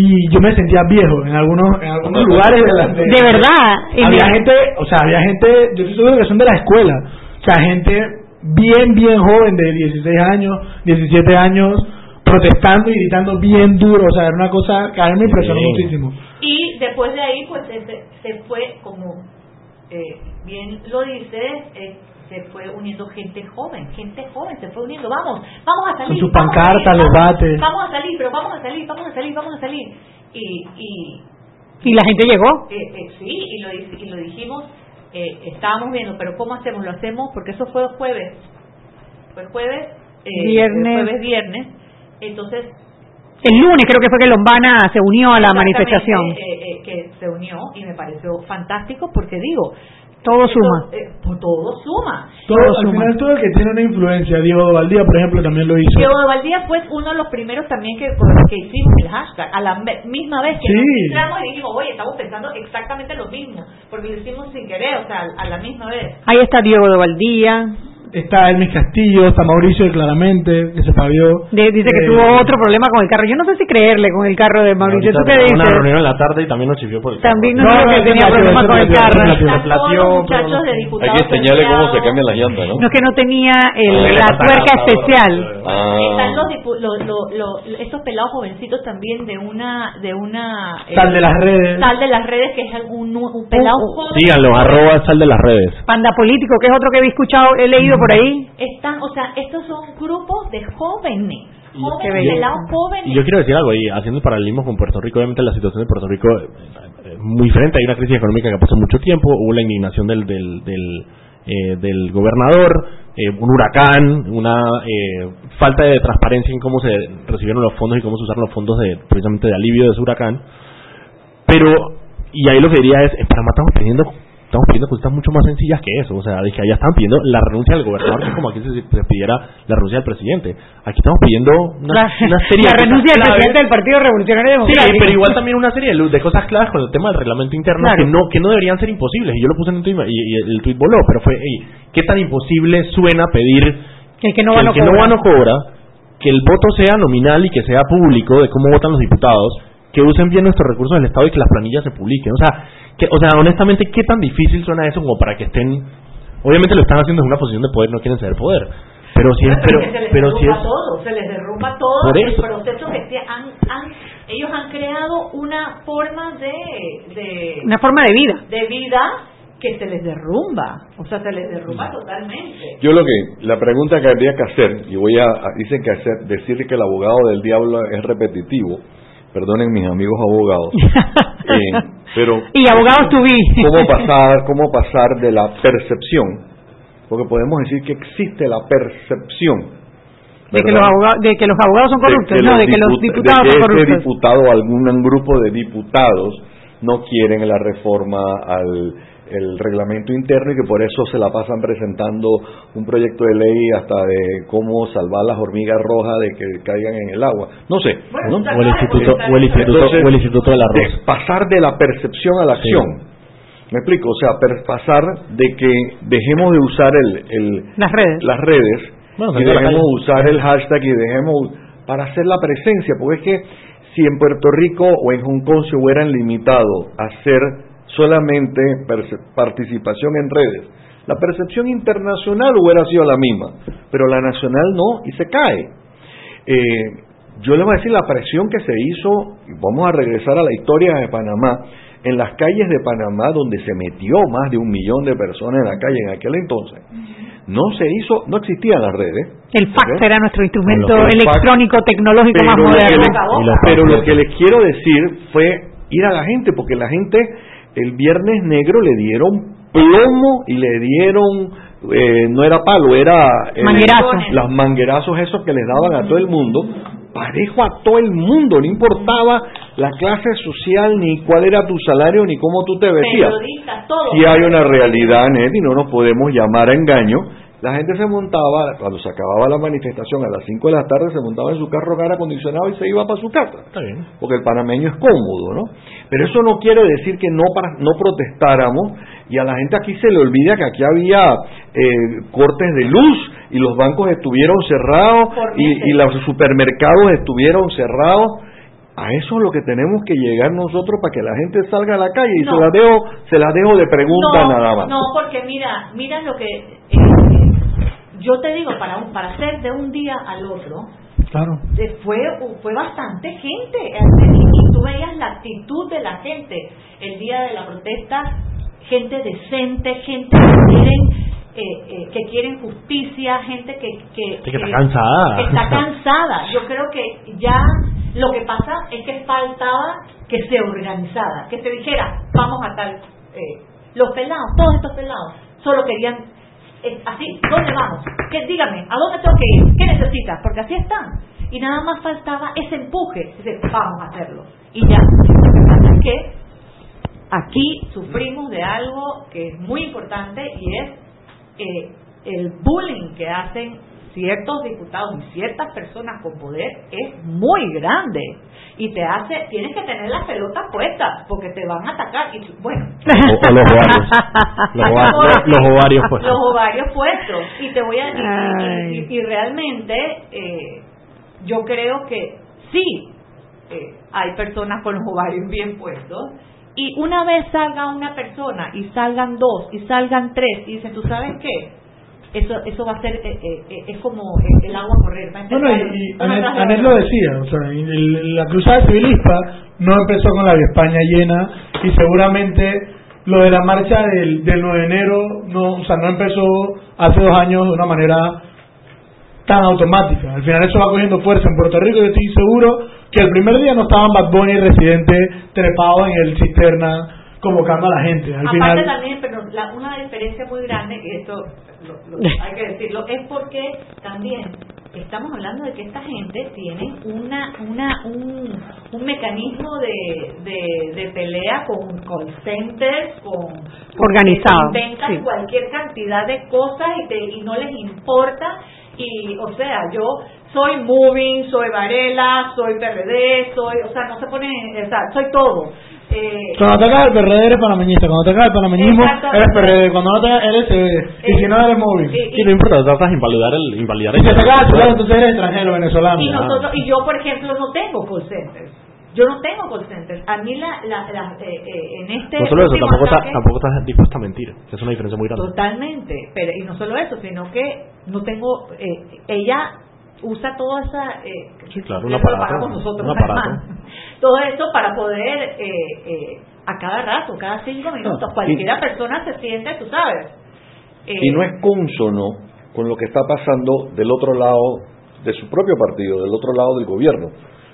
Y yo me sentía viejo en algunos en algunos lugares de la
De verdad, en
había gente, o sea, había gente, yo estoy seguro que son de la escuela. O sea, gente bien bien joven de 16 años, 17 años protestando y gritando bien duro, o sea, era una cosa que a mí me impresionó
Sí.
muchísimo.
Y después de ahí, pues se, se- se fue, como eh, bien lo dices, eh, se fue uniendo gente joven, gente joven se fue uniendo, vamos, vamos a salir.
Con sus
vamos a
pancartas,
salir,
los bates.
Vamos a salir, pero vamos a salir, vamos a salir, vamos a salir. Y, y
Y la gente llegó.
eh, eh, sí, y lo, di- y lo dijimos, eh, estábamos viendo, pero ¿cómo hacemos? Lo hacemos porque eso fue jueves, fue jueves, eh,
Viernes.
jueves, viernes, entonces
El lunes creo que fue que Lombana se unió a la manifestación.
eh, eh, que se unió y me pareció fantástico porque digo
Todo suma.
eh, pues todo suma
Todo, al final todo el que tiene una influencia, Diego Valdía, por ejemplo, también lo hizo.
Diego de Valdía fue uno de los primeros también que, que hicimos el hashtag a la misma vez que
Sí.
nos entramos y dijimos oye estamos pensando exactamente lo mismo porque lo hicimos sin querer o sea a la misma vez
Ahí está Diego de Valdía.
Está Elmis Castillo, está Mauricio claramente, que se pavió.
De- dice que
Eh,
tuvo otro problema con el carro. Yo no sé si creerle con el carro de Mauricio. ¿Tú qué
tenía una
dices?
reunión en la tarde y también nos chivió por el
También
carro.
nos dijo que tenía problemas con el carro.
Están todos los muchachos de diputados
Hay que enseñarle cómo se cambian las llantas, ¿no?
No es que no tenía el-
Ah,
la tuerca especial.
Están
Ah,
los, dipu- lo- lo- lo- estos pelados jovencitos también de una de una eh,
Sal de las redes.
sal de las redes que es un, un pelado joven
Síganlo, arroba sal de las redes.
Panda político, que es otro que he escuchado, he leído por ahí.
están o sea estos son grupos de jóvenes jóvenes
belleza.
pelados jóvenes
Y yo quiero decir algo, y haciendo el paralelismo con Puerto Rico, obviamente la situación de Puerto Rico eh, es muy diferente. Hay una crisis económica que pasó mucho tiempo, hubo la indignación del, del, del, eh, del gobernador, eh, un huracán, una eh, falta de transparencia en cómo se recibieron los fondos y cómo se usaron los fondos de, precisamente de alivio de ese huracán. Pero, y ahí lo que diría es, en Panamá estamos pidiendo estamos pidiendo cosas mucho más sencillas que eso, o sea, de que allá están pidiendo la renuncia del gobernador, que es como aquí se, se pidiera la renuncia del presidente. Aquí estamos pidiendo una,
La,
una serie
la
de cosas
renuncia del presidente del Partido Revolucionario
Sí,
Democrático.
pero igual también una serie de, de cosas claves con el tema del reglamento interno
Claro.
que no que no deberían ser imposibles. Y yo lo puse en un tweet y, y el tweet voló, pero fue, hey, ¿qué tan imposible suena pedir
Que el que no va
el
no
que no
cobra.
va no cobra, que el voto sea nominal y que sea público de cómo votan los diputados, que usen bien nuestros recursos del Estado y que las planillas se publiquen? O sea, que, o sea, honestamente, ¿qué tan difícil suena eso como para que estén... Obviamente lo están haciendo en una posición de poder, no quieren ceder poder. Pero si es... Pero,
que se les
pero si
derrumba
es...
todo, se les derrumba todo
Por
el
eso.
proceso que se han, han- ellos han creado una forma de, de,
Una forma de vida.
de vida que se les derrumba, o sea, se les derrumba totalmente.
yo lo que, la pregunta que habría que hacer, y voy a, dicen que hacer, decirle que el abogado del diablo es repetitivo, perdonen mis amigos abogados, eh, pero
Y abogados to be.
cómo pasar, cómo pasar de la percepción, porque podemos decir que existe la percepción
De que, los abogados, de que los abogados son corruptos, no, de que los
dipu-
diputados
de que
son
este
corruptos.
diputado o algún grupo de diputados no quieren la reforma al el reglamento interno y que por eso se la pasan presentando un proyecto de ley hasta de cómo salvar las hormigas rojas de que caigan en el agua. No sé. ¿no?
O el instituto, o el instituto,
Entonces,
o el instituto del arroz.
pasar de la percepción a la acción. Me explico, o sea, per- pasar de que dejemos de usar el, el-
Las redes.
las redes
Bueno,
y dejemos de usar el hashtag y dejemos para hacer la presencia, porque es que si en Puerto Rico o en Hong Kong se hubieran limitado a hacer solamente participación en redes, la percepción internacional hubiera sido la misma, pero la nacional no y se cae. Eh, yo les voy a decir la presión que se hizo, vamos a regresar a la historia de Panamá, en las calles de Panamá donde se metió más de un millón de personas en la calle en aquel entonces. No se hizo, no existían las redes.
El fax era nuestro instrumento
fax.
electrónico tecnológico más moderno.
les- pero lo que les quiero decir fue ir a la gente, porque la gente el viernes negro le dieron plomo y le dieron, eh, no era palo, era eh,
Manguerazos.
los manguerazos esos que les daban a todo el mundo, parejo a todo el mundo, no importaba la clase social, ni cuál era tu salario, ni cómo tú te vestías.
Periodistas, todos.
Si hay una realidad, Ned, y no nos podemos llamar a engaño, la gente se montaba, cuando se acababa la manifestación a las 5 de la tarde, se montaba en su carro con aire acondicionado y se iba para su casa.
Está bien.
Porque el panameño es cómodo, ¿no? Pero eso no quiere decir que no, para, no protestáramos y a la gente aquí se le olvida que aquí había eh, cortes de luz y los bancos estuvieron cerrados y, y los supermercados estuvieron cerrados. A eso es lo que tenemos que llegar nosotros para que la gente salga a la calle y
No.
se la dejo, se la dejo de pregunta
no,
nada más.
No, porque mira, mira lo que eh, yo te digo para un, para hacer de un día al otro
Claro.
fue fue bastante gente eh, y tú veías la actitud de la gente el día de la protesta gente decente gente que quieren eh, eh, que quieren justicia gente que que,
está cansada.
que está cansada yo creo que ya lo que pasa es que faltaba que se organizara que se dijera vamos a tal eh, los pelados todos estos pelados solo querían así, ¿dónde vamos? ¿Qué, dígame, ¿a dónde tengo que ir? ¿Qué necesitas? Porque así están. Y nada más faltaba ese empuje, ese vamos a hacerlo. Y ya. Es que aquí sufrimos de algo que es muy importante y es eh, el bullying que hacen ciertos diputados y ciertas personas con poder es muy grande y te hace tienes que tener las pelotas puestas porque te van a atacar y bueno
O- o los ovarios. Los ova- los- los ovarios puestos.
los ovarios puestos y te voy a decir
Ay.
y, y- y realmente eh, yo creo que sí eh, hay personas con los ovarios bien puestos y una vez salga una persona y salgan dos y salgan tres y dices tú sabes qué eso eso va a ser eh, eh, eh, es como el agua correr va a
y,
de otra.
lo decía, o sea, el- la cruzada civilista no empezó con la Vía España llena y seguramente lo de la marcha del, del 9 de enero no, o sea, no empezó hace dos años de una manera tan automática. Al final eso va cogiendo fuerza en Puerto Rico. Yo estoy seguro que el primer día no estaban Bad Bunny y Residente trepados en el cisterna convocando a la gente. Al
Aparte
final,
también, pero la- una diferencia muy grande, y esto hay que decirlo, es porque también estamos hablando de que esta gente tiene una, una un, un mecanismo de, de, de pelea con call centers, con
Organizado,
inventan
sí.
cualquier cantidad de cosas y, te- y no les importa y o sea yo soy moving soy Varela soy PRD soy o sea no se pone o sea soy todo eh,
cuando atacas al PRD eres panameñista, cuando atacas al panameñismo
Exacto.
eres PRD, cuando no atacas eres CB, y si no eres móvil.
Sí, no importa, tratas de invalidar el invalidar
Y si
el-
atacas al ciudadano, entonces eres extranjero, venezolano.
y nosotros y yo por ejemplo no tengo call centers yo no tengo call centers a mí la, la, la- eh, eh, en este
No solo eso, tampoco, está-
ataque-
tampoco estás dispuesta a mentir. Es una diferencia muy grande.
Totalmente, pero y no solo eso, sino que no tengo, eh, ella usa toda esa, eh,
Sí, claro, un
lo
aparato,
pagamos nosotros,
un aparato.
además. todo eso para poder eh, eh, a cada rato, cada cinco minutos,
y-
cualquiera persona se siente, tú sabes. Eh,
y no es consono con lo que está pasando del otro lado de su propio partido, del otro lado del gobierno.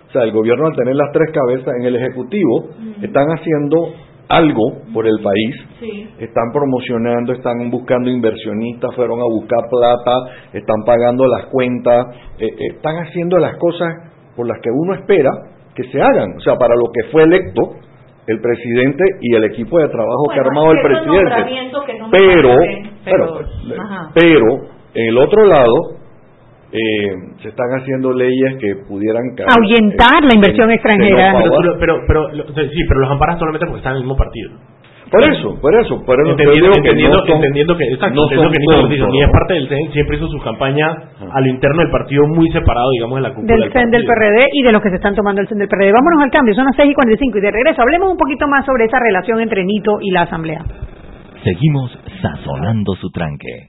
O sea, el gobierno al tener las tres cabezas en el Ejecutivo, están haciendo algo por el país,
Sí.
están promocionando, están buscando inversionistas, fueron a buscar plata, están pagando las cuentas, eh, eh, están haciendo las cosas por las que uno espera que se hagan. O sea, para lo que fue electo el presidente y el equipo de trabajo que ha armado el presidente.
no
Pero,
pero-
pero, pero, en el otro lado, eh, se están haciendo leyes que pudieran caer
Ahuyentar
en-
la inversión
en-
extranjera.
Pero, pero, pero, sí, pero los amparas solamente porque están en el mismo partido.
Por eso, por eso, por eso
entendiendo,
que
entendiendo,
no son-
entendiendo que, exacto,
no
entendiendo que Ortiz ni es parte del CEN, siempre hizo su campaña a lo interno del partido muy separado, digamos, de la cúpula
del CEN del. PRD y de los que se están tomando el CEN del PRD. Vámonos al cambio, son las 6 y 45 y de regreso hablemos un poquito más sobre esa relación entre Nito y la Asamblea.
Seguimos sazonando su tranque.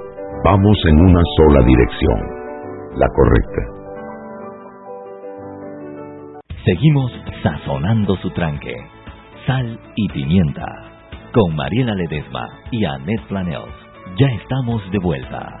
vamos en una sola dirección, la correcta.
Seguimos sazonando su tranque. Sal y pimienta. Con Mariela Ledesma y Annette Planels. Ya estamos de vuelta.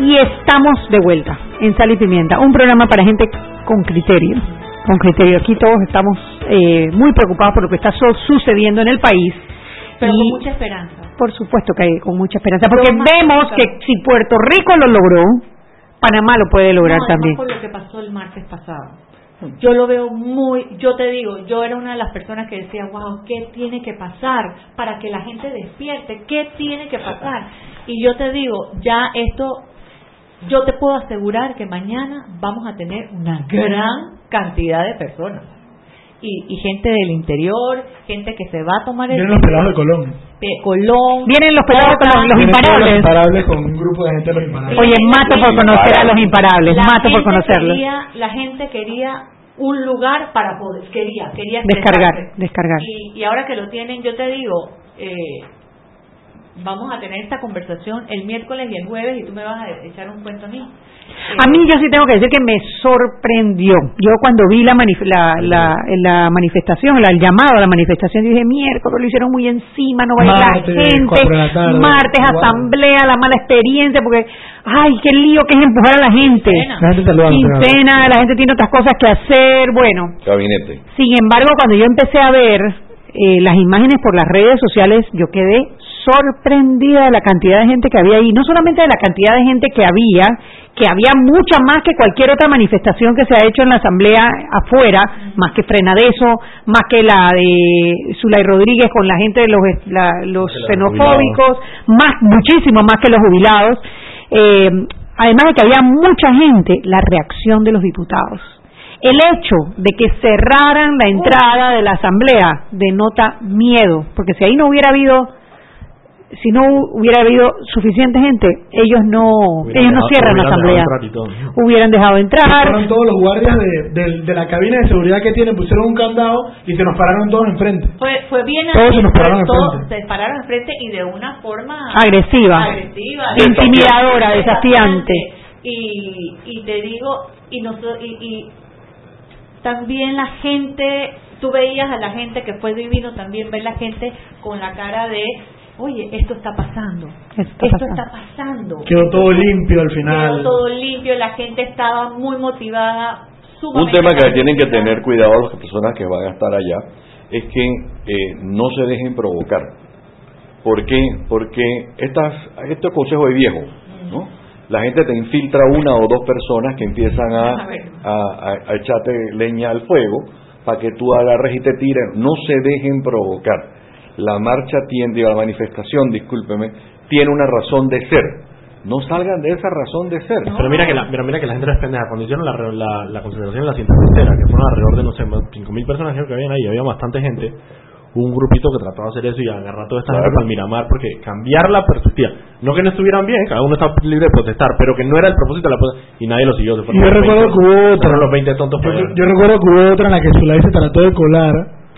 Y estamos de vuelta en Sal y Pimienta, un programa para gente con criterio. Con criterio. Aquí todos estamos eh, muy preocupados por lo que está sucediendo en el país.
Pero
Y,
con mucha esperanza.
Por supuesto que hay con mucha esperanza, porque vemos que si Puerto Rico lo logró, Panamá lo puede lograr
No,
también.
por lo que pasó el martes pasado. Yo lo veo muy, yo te digo, yo era una de las personas que decía, wow, ¿qué tiene que pasar para que la gente despierte? ¿Qué tiene que pasar? Y yo te digo, ya esto, yo te puedo asegurar que mañana vamos a tener una gran cantidad de personas. Y, y gente del interior, gente que se va a tomar el
Vienen los pelados de Colón.
Pe- Colón.
Vienen los pelados como los imparables.
Los imparables con un grupo de gente de los imparables.
Oye, mato por conocer a los imparables,
La
mato por
gente
conocerlos.
quería- la gente quería un lugar para poder, quería, quería
Descargar, descargar.
Y, y ahora que lo tienen, yo te digo, eh, vamos a tener esta conversación el miércoles y el jueves y tú me vas a echar un cuento a mí.
A mí yo sí tengo que decir que me sorprendió. Yo cuando vi la, manif- la, la, la manifestación, la- el llamado a la manifestación, dije, miércoles lo hicieron muy encima, no va a ir
Martes,
la gente,
tarde.
martes
Wow.
asamblea, la mala experiencia, porque, ay, qué lío que es empujar a la gente.
La gente saludando.
Quincena, la gente tiene otras cosas que hacer, bueno.
Gabinete.
Sin embargo, cuando yo empecé a ver eh, las imágenes por las redes sociales, yo quedé sorprendida de la cantidad de gente que había ahí, no solamente de la cantidad de gente que había, que había mucha más que cualquier otra manifestación que se ha hecho en la asamblea afuera, más que Frenadeso, más que la de Zulay Rodríguez con la gente de los, la- los xenofóbicos, más, muchísimo más que los jubilados. Eh, además de que había mucha gente, la reacción de los diputados. El hecho de que cerraran la entrada de la asamblea denota miedo, porque si ahí no hubiera habido, si no hubiera habido suficiente gente, ellos no,
Hubieran
ellos no cierran la
hubieran
asamblea. Hubieran dejado entrar.
Fueron todos los guardias de, de- de la cabina de seguridad que tienen, pusieron un candado y se nos pararon todos enfrente.
Fue, fue bien
Todos se nos pararon
todo-
enfrente.
se pararon enfrente y de una forma
Agresiva.
agresiva,
Intimidadora, desafiante.
Y, y te digo, y, noso- y, y también la gente, tú veías a la gente que fue divino también ver la gente con la cara de, oye, esto está pasando,
Esto
está pasando.
Quedó todo limpio al final.
Quedó todo limpio, la gente estaba muy motivada.
Un tema que tienen que tener cuidado las personas que van a estar allá es que eh, no se dejen provocar. ¿Por qué? Porque estas, estos consejos de viejo, ¿no? La gente te infiltra una o dos personas que empiezan a,
A ver.
a, a- a echarte leña al fuego para que tú agarres y te tires. No se dejen provocar. La marcha tiene, la manifestación, discúlpeme, tiene una razón de ser. No salgan de esa razón de ser.
Pero mira que la, mira, mira que la gente es pendeja. Cuando hicieron la, re- la, la concentración en la cinta costera, que fueron alrededor de, no sé, más 5.000 personas creo que habían ahí, había bastante gente, hubo un grupito que trataba de hacer eso y agarrar a toda esta gente
Claro.
para el Miramar, porque cambiar la perspectiva, no que no estuvieran bien, cada uno está libre de protestar, pero que no era el propósito de la protesta, y nadie lo siguió.
yo recuerdo
20,
que hubo otra.
los 20 tontos para
yo recuerdo que hubo otra en la que Zulay se trató de colar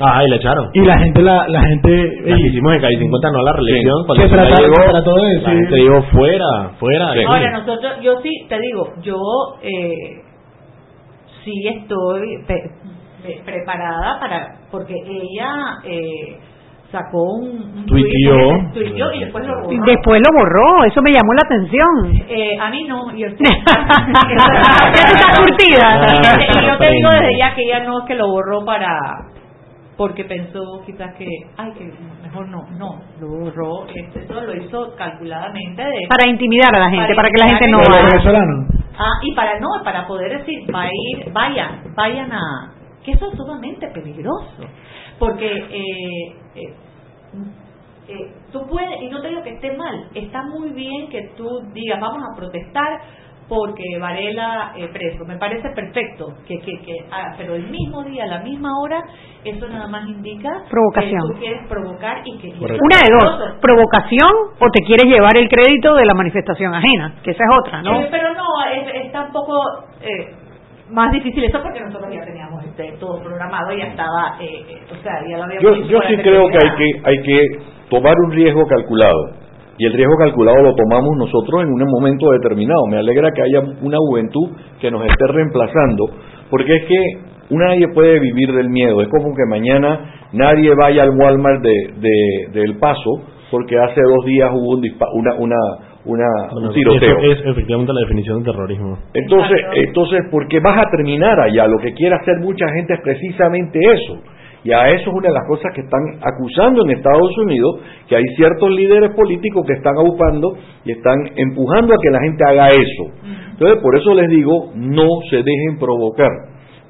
Ah, y le echaron.
y la gente, la, la gente,
La que hicimos en Calle 50 no a la reelección,
Sí.
cuando
Se trató-
llegó,
trató de
la
decir-
gente dijo fuera, fuera. aquí.
Ahora, nosotros, yo sí, te digo, yo eh, sí estoy pe- pe- preparada para, porque ella eh, sacó un,
Tuiteó.
tuit- tuiteó y después lo borró.
Después lo borró, eso me llamó la atención.
Eh, a mí no, y el-
Ya tú estás curtida.
Y yo te digo desde ya que ella no es que lo borró para porque pensó quizás que ay que mejor no no lo borró este, eso lo hizo calculadamente de
Para intimidar a la gente, para,
Para
que la gente no vaya.
venezolanos.
Ah, y para no, para poder decir, va a ir, vayan, vayan a... que eso es sumamente peligroso, porque eh, eh, eh, tú puedes, y no te digo que esté mal, está muy bien que tú digas, vamos a protestar porque Varela eh, preso. Me parece perfecto, que, que, que ah, pero el mismo día, a la misma hora, eso nada más indica
Provocación.
que tú quieres provocar y que...
Una de dos, provocación o te quieres llevar el crédito de la manifestación ajena, que esa es otra, ¿no?
Eh, pero no, es, está un poco eh, más difícil eso porque nosotros ya teníamos este, todo programado y ya estaba, eh, eh, o sea, ya lo habíamos
Yo, yo sí creo que hay que hay que tomar un riesgo calculado y el riesgo calculado lo tomamos nosotros en un momento determinado. Me alegra que haya una juventud que nos esté reemplazando, porque es que nadie puede vivir del miedo. Es como que mañana nadie vaya al Walmart de, de, del Paso porque hace dos días hubo un dispa- una, una, una,
Bueno,
un tiroteo.
eso es efectivamente la definición de terrorismo.
Entonces, entonces, porque vas a terminar allá, lo que quiere hacer mucha gente es precisamente eso. Y a eso es una de las cosas que están acusando en Estados Unidos, que hay ciertos líderes políticos que están abusando y están empujando a que la gente haga eso. Entonces, por eso les digo, no se dejen provocar,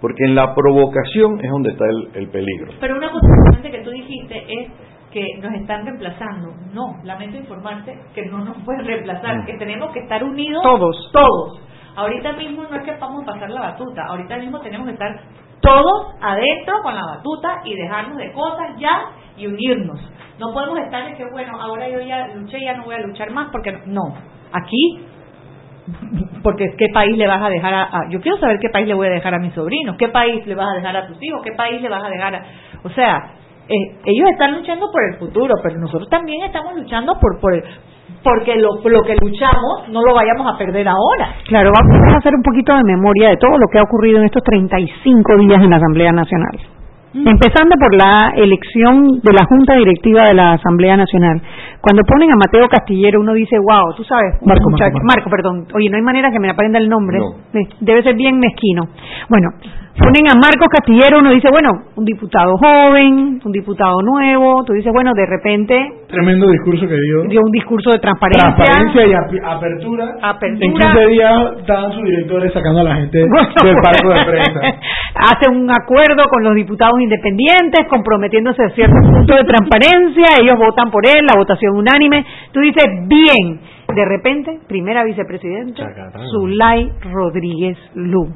porque en la provocación es donde está el, el peligro.
Pero una cosa importante que tú dijiste es que nos están reemplazando. No, lamento informarte que no nos pueden reemplazar,
Mm.
que tenemos que estar unidos
Todos.
todos. Ahorita mismo no es que vamos a pasar la batuta, ahorita mismo tenemos que estar todos adentro con la batuta y dejarnos de cosas ya y unirnos. No podemos estar de que, bueno, ahora yo ya luché, ya no voy a luchar más, porque no. Aquí porque qué país le vas a dejar a, yo quiero saber qué país le voy a dejar a mis sobrinos qué país le vas a dejar a tus hijos qué país le vas a dejar a o sea eh, ellos están luchando por el futuro pero nosotros también estamos luchando por por el- porque lo, lo que luchamos no lo vayamos a perder ahora
Claro, vamos a hacer un poquito de memoria de todo lo que ha ocurrido en estos 35 días en la Asamblea Nacional. Empezando por la elección de la Junta Directiva de la Asamblea Nacional. Cuando ponen a Mateo Castillero, uno dice, wow, tú sabes,
Marco, Marco,
Marco, perdón. Oye, no hay manera que me aprenda el nombre.
No.
Debe ser bien mezquino. Bueno, ponen a Marcos Castillero, uno dice, bueno, un diputado joven, un diputado nuevo. Tú dices, bueno, de repente
Tremendo discurso que dio.
dio un discurso de transparencia.
Transparencia y apertura.
Apertura.
En 15 días estaban sus directores sacando a la gente del palco de prensa.
Hace un acuerdo con los diputados independientes, comprometiéndose a ciertos puntos de transparencia, ellos votan por él, la votación unánime. Tú dices, bien, de repente, primera vicepresidenta. Zulay Rodríguez Lu,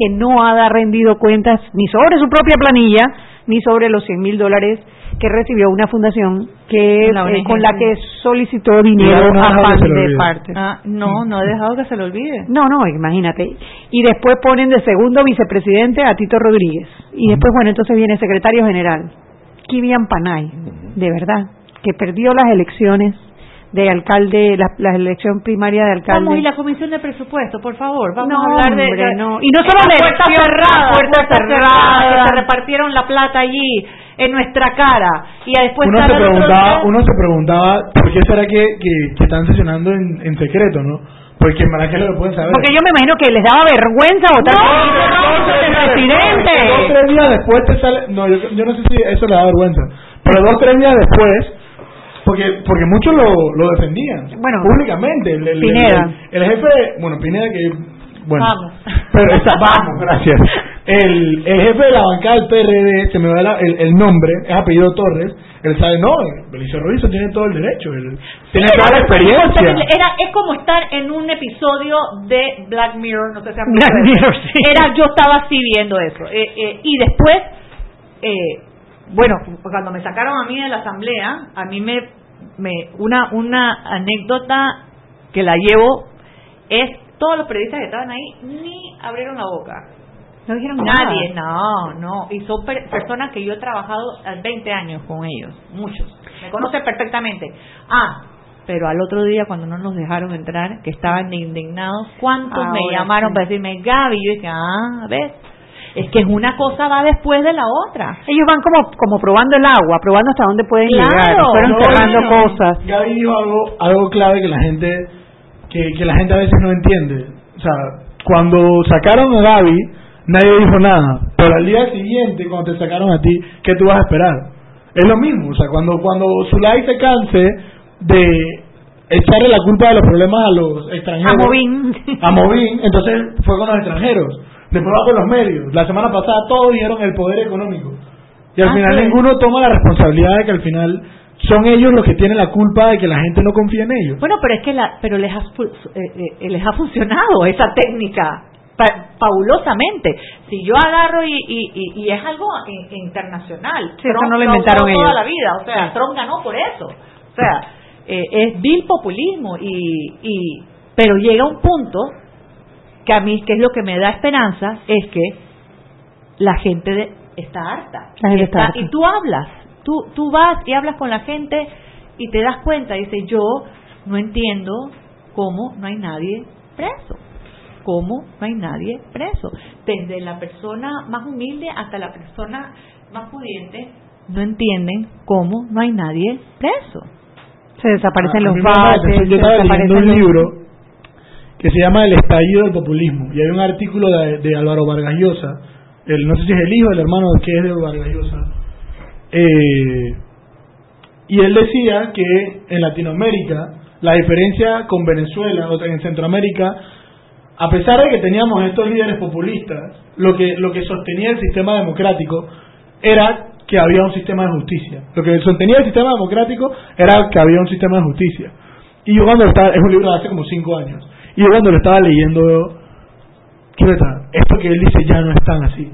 que no ha rendido cuentas ni sobre su propia planilla, ni sobre los 100 mil dólares que recibió una fundación que
La
eh, con la que solicitó dinero
no ha
a
lo
de
olvide.
parte.
Ah, no no he dejado que se lo olvide
No, no, imagínate. Y después ponen de segundo vicepresidente a Tito Rodríguez. Y después, bueno, entonces viene secretario general, Kivian Panay, de verdad, que perdió las elecciones de alcalde, la, la elección primaria de alcalde.
Vamos, y la comisión de presupuesto, por favor, vamos
No,
a hablar de,
hombre,
de-
no. Y no solo
la
de
puerta cerrada,
la puerta
puerta
cerrada.
cerrada, que se repartieron la plata allí en nuestra cara y después
uno se preguntaba uno se preguntaba por qué será que, que, que están sesionando en, en secreto no porque en verdad que lo pueden saber
Porque yo me imagino que les daba vergüenza votar
No,
por
no,
el
no,
presidente.
dos tres días después te sale no yo, yo no sé si eso le da vergüenza pero dos tres días después porque porque muchos lo, lo defendían
Bueno,
públicamente el, el-
Pineda.
el, el jefe bueno Pineda que bueno
Vamos.
pero está, vamos gracias el, el jefe de la bancada del PRD se me da la- el, el nombre es apellido Torres él sabe no Belicio Ruiz tiene todo el derecho él tiene
Era
toda la experiencia
Era, es como estar en un episodio de Black Mirror, no sé si han visto
Black. Mirror, sí.
Era, yo estaba así viendo eso. Eh, eh, y después, eh, bueno, cuando me sacaron a mí de la asamblea, a mí me, me una, una anécdota que la llevo es todos los periodistas que estaban ahí ni abrieron la boca.
No dijeron
Nadie,
nada.
no, no. Y son per- personas que yo he trabajado hace 20 años con ellos, muchos. Me conocen perfectamente. Ah, pero al otro día cuando no nos dejaron entrar, que estaban indignados, ¿cuántos me
Ahora
llamaron
sí.
para decirme, Gaby? Yo dije, ah, ves, es que una cosa va después de la otra.
Ellos van como como probando el agua, probando hasta dónde pueden
Claro.
llegar. Fueron cerrando
no,
cosas.
Gaby dijo algo, algo clave que la gente que, que la gente a veces no entiende. O sea, cuando sacaron a Gaby, nadie dijo nada. Pero al día siguiente, cuando te sacaron a ti, ¿qué tú vas a esperar? Es lo mismo. O sea, cuando, cuando Zulay se canse de echarle la culpa de los problemas a los extranjeros.
A Movín.
A Movín, entonces fue con los extranjeros. Después va con los medios. La semana pasada todos dijeron el poder económico. Y al
Ah,
final
sí.
ninguno toma la responsabilidad de que al final son ellos los que tienen la culpa de que la gente no confía en ellos.
Bueno, pero es que la, pero les ha, eh, eh, les ha funcionado esa técnica fabulosamente. Si yo agarro y, y, y, es algo internacional,
sí, Trump, no lo inventaron ellos.
toda la vida, o sea, Trump ganó por eso. O sea, eh, es vil populismo y, y pero llega un punto que a mí que es lo que me da esperanza es que la gente está harta. Y tú hablas, tú tú vas y hablas con la gente y te das cuenta, dice, yo no entiendo cómo no hay nadie preso cómo no hay nadie preso. Desde la persona más humilde hasta la persona más pudiente no entienden cómo no hay nadie preso.
Se desaparecen los bases.
Yo estaba leyendo un libro que se llama El estallido del populismo y hay un artículo de, Álvaro Vargas Llosa, el, no sé si es el hijo o el hermano que es de Vargas Llosa, eh, y él decía que en Latinoamérica la diferencia con Venezuela o en Centroamérica a pesar de que teníamos estos líderes populistas, lo que, lo que sostenía el sistema democrático era que había un sistema de justicia. Lo que sostenía el sistema democrático era que había un sistema de justicia. Y yo cuando lo estaba, es un libro de hace como cinco años, y yo cuando lo estaba leyendo, ¿qué Esto que él dice ya no es tan así.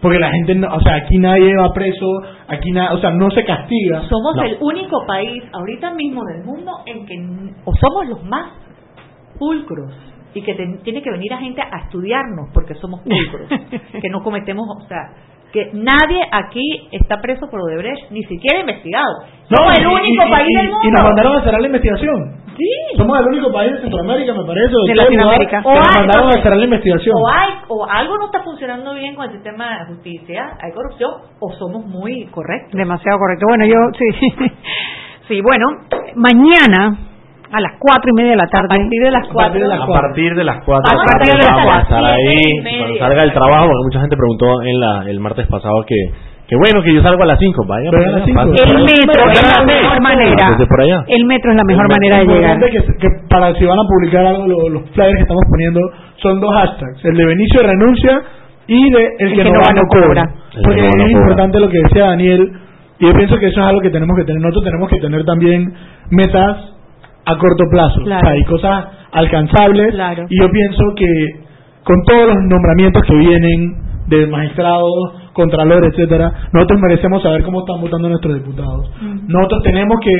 Porque la gente, o sea, aquí nadie va preso, aquí nada, o sea, no se castiga.
Somos el único país ahorita mismo del mundo en que, o somos los más pulcros y que tiene que venir a gente a estudiarnos porque somos pulcros, que no cometemos, o sea, que nadie aquí está preso por Odebrecht, ni siquiera investigado. Somos el único país del mundo.
Y nos mandaron a cerrar la investigación.
Sí.
Somos el único país de Centroamérica, me parece,
de, Latinoamérica.
o nos mandaron a cerrar la investigación.
O, hay, o algo no está funcionando bien con el sistema de justicia, hay corrupción, o somos muy correctos.
Demasiado correcto. Bueno, yo, sí. sí, bueno, mañana a las cuatro y media de la tarde.
A partir de las cuatro.
A partir de las cuatro.
A partir de las cuatro. Vamos a estar
ahí cuando salga el trabajo, porque mucha gente preguntó en la, el martes pasado que que bueno que yo salgo a las 5, vaya.
Pero a las 5. El metro es la mejor manera. El metro es la mejor manera de llegar.
Que, que para si van a publicar algo, los, flyers que estamos poniendo son dos hashtags, el de Benicio renuncia y de el, que, no va no cobra. Porque es importante lo que decía Daniel y yo pienso que eso es algo que tenemos que tener. Nosotros tenemos que tener también metas a corto plazo. O sea, hay cosas alcanzables. Y yo pienso que con todos los nombramientos que vienen de magistrados, contralores, etcétera, nosotros merecemos saber cómo están votando nuestros diputados. Nosotros tenemos que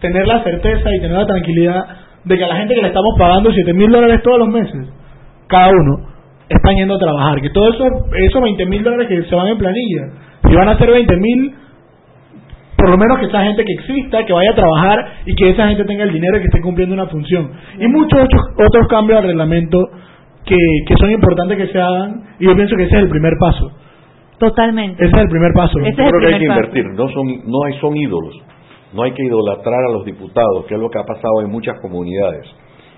tener la certeza y tener la tranquilidad de que a la gente que le estamos pagando 7 mil dólares todos los meses, cada uno, están yendo a trabajar. Que todos esos, esos 20 mil dólares que se van en planilla, si van a ser 20 mil por lo menos que esa gente que exista, que vaya a trabajar y que esa gente tenga el dinero y que esté cumpliendo una función. Y muchos otros, otros cambios al reglamento que, que son importantes que se hagan y yo pienso que ese es el primer paso.
Totalmente.
Ese es el primer paso.
yo creo que hay que invertir, no son, no hay, son ídolos. No hay que idolatrar a los diputados, que es lo que ha pasado en muchas comunidades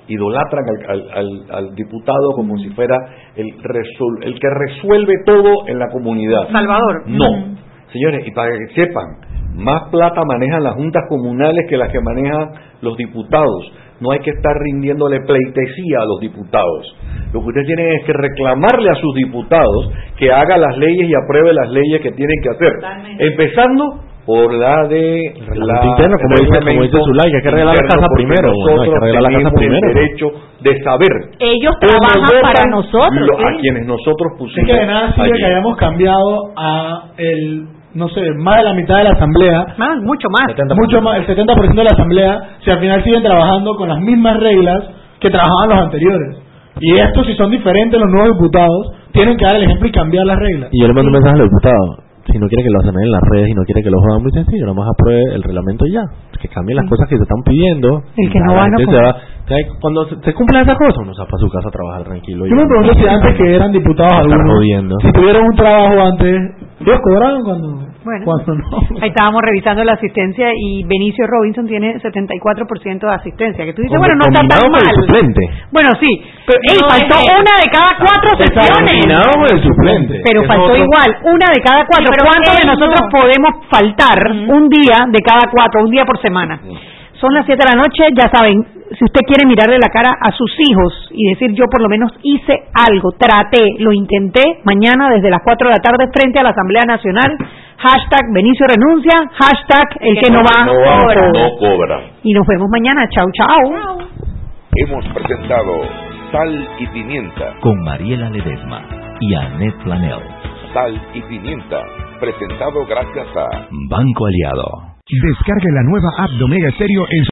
idolatran al, al, diputado como si fuera el, el que resuelve todo en la comunidad.
Salvador.
No. Señores, y para que sepan, más plata manejan las juntas comunales que las que manejan los diputados. No hay que estar rindiéndole pleitesía a los diputados. Lo que ustedes tienen es que reclamarle a sus diputados que haga las leyes y apruebe las leyes que tienen que hacer. Empezando por la de la
interno, como dice, como dice Zulay, que hay que arreglar la casa primero.
Nosotros hay que la casa primero. el derecho de saber.
Ellos trabajan para nosotros.
A quienes nosotros pusimos.
Es que de nada sirve que hayamos cambiado a el no sé, más de la mitad de la asamblea.
Más, mucho más.
Mucho más, el 70% de la asamblea, si al final siguen trabajando con las mismas reglas que trabajaban los anteriores. Y estos, si son diferentes, los nuevos diputados, tienen que dar el ejemplo y cambiar las reglas.
Y yo le mando un mensaje al diputado si no quiere que lo hacen en las redes y no quiere que lo hagan muy sencillo, nomás apruebe el reglamento ya. Que cambien las cosas que se están pidiendo.
El que no va, no
Cuando se, cumplen esas cosas, uno se va para su casa a trabajar tranquilo.
Yo me pregunto si antes que eran diputados algunos, si tuvieron un trabajo antes, ¿ellos cobraron cuando bueno,
ahí estábamos revisando la asistencia y Benicio Robinson tiene 74% de asistencia. Que tú dices, bueno, no está tan mal.
suplente.
Bueno, sí, pero faltó una de cada cuatro sesiones.
el suplente.
Pero faltó igual, una de cada cuatro. ¿Cuántos de nosotros podemos faltar un día de cada cuatro, un día por semana? Son las 7 de la noche, ya saben, si usted quiere mirarle la cara a sus hijos y decir yo por lo menos hice algo, traté, lo intenté, mañana desde las 4 de la tarde frente a la Asamblea Nacional, hashtag Benicio renuncia, hashtag el que no va, cobra.
no cobra.
Y nos vemos mañana, chau chau.
Hemos presentado Sal y Pimienta.
Con Mariela Ledesma y Annette Planel.
Sal y Pimienta. Presentado gracias a
Banco Aliado.
Descargue la nueva app de Omega Stereo en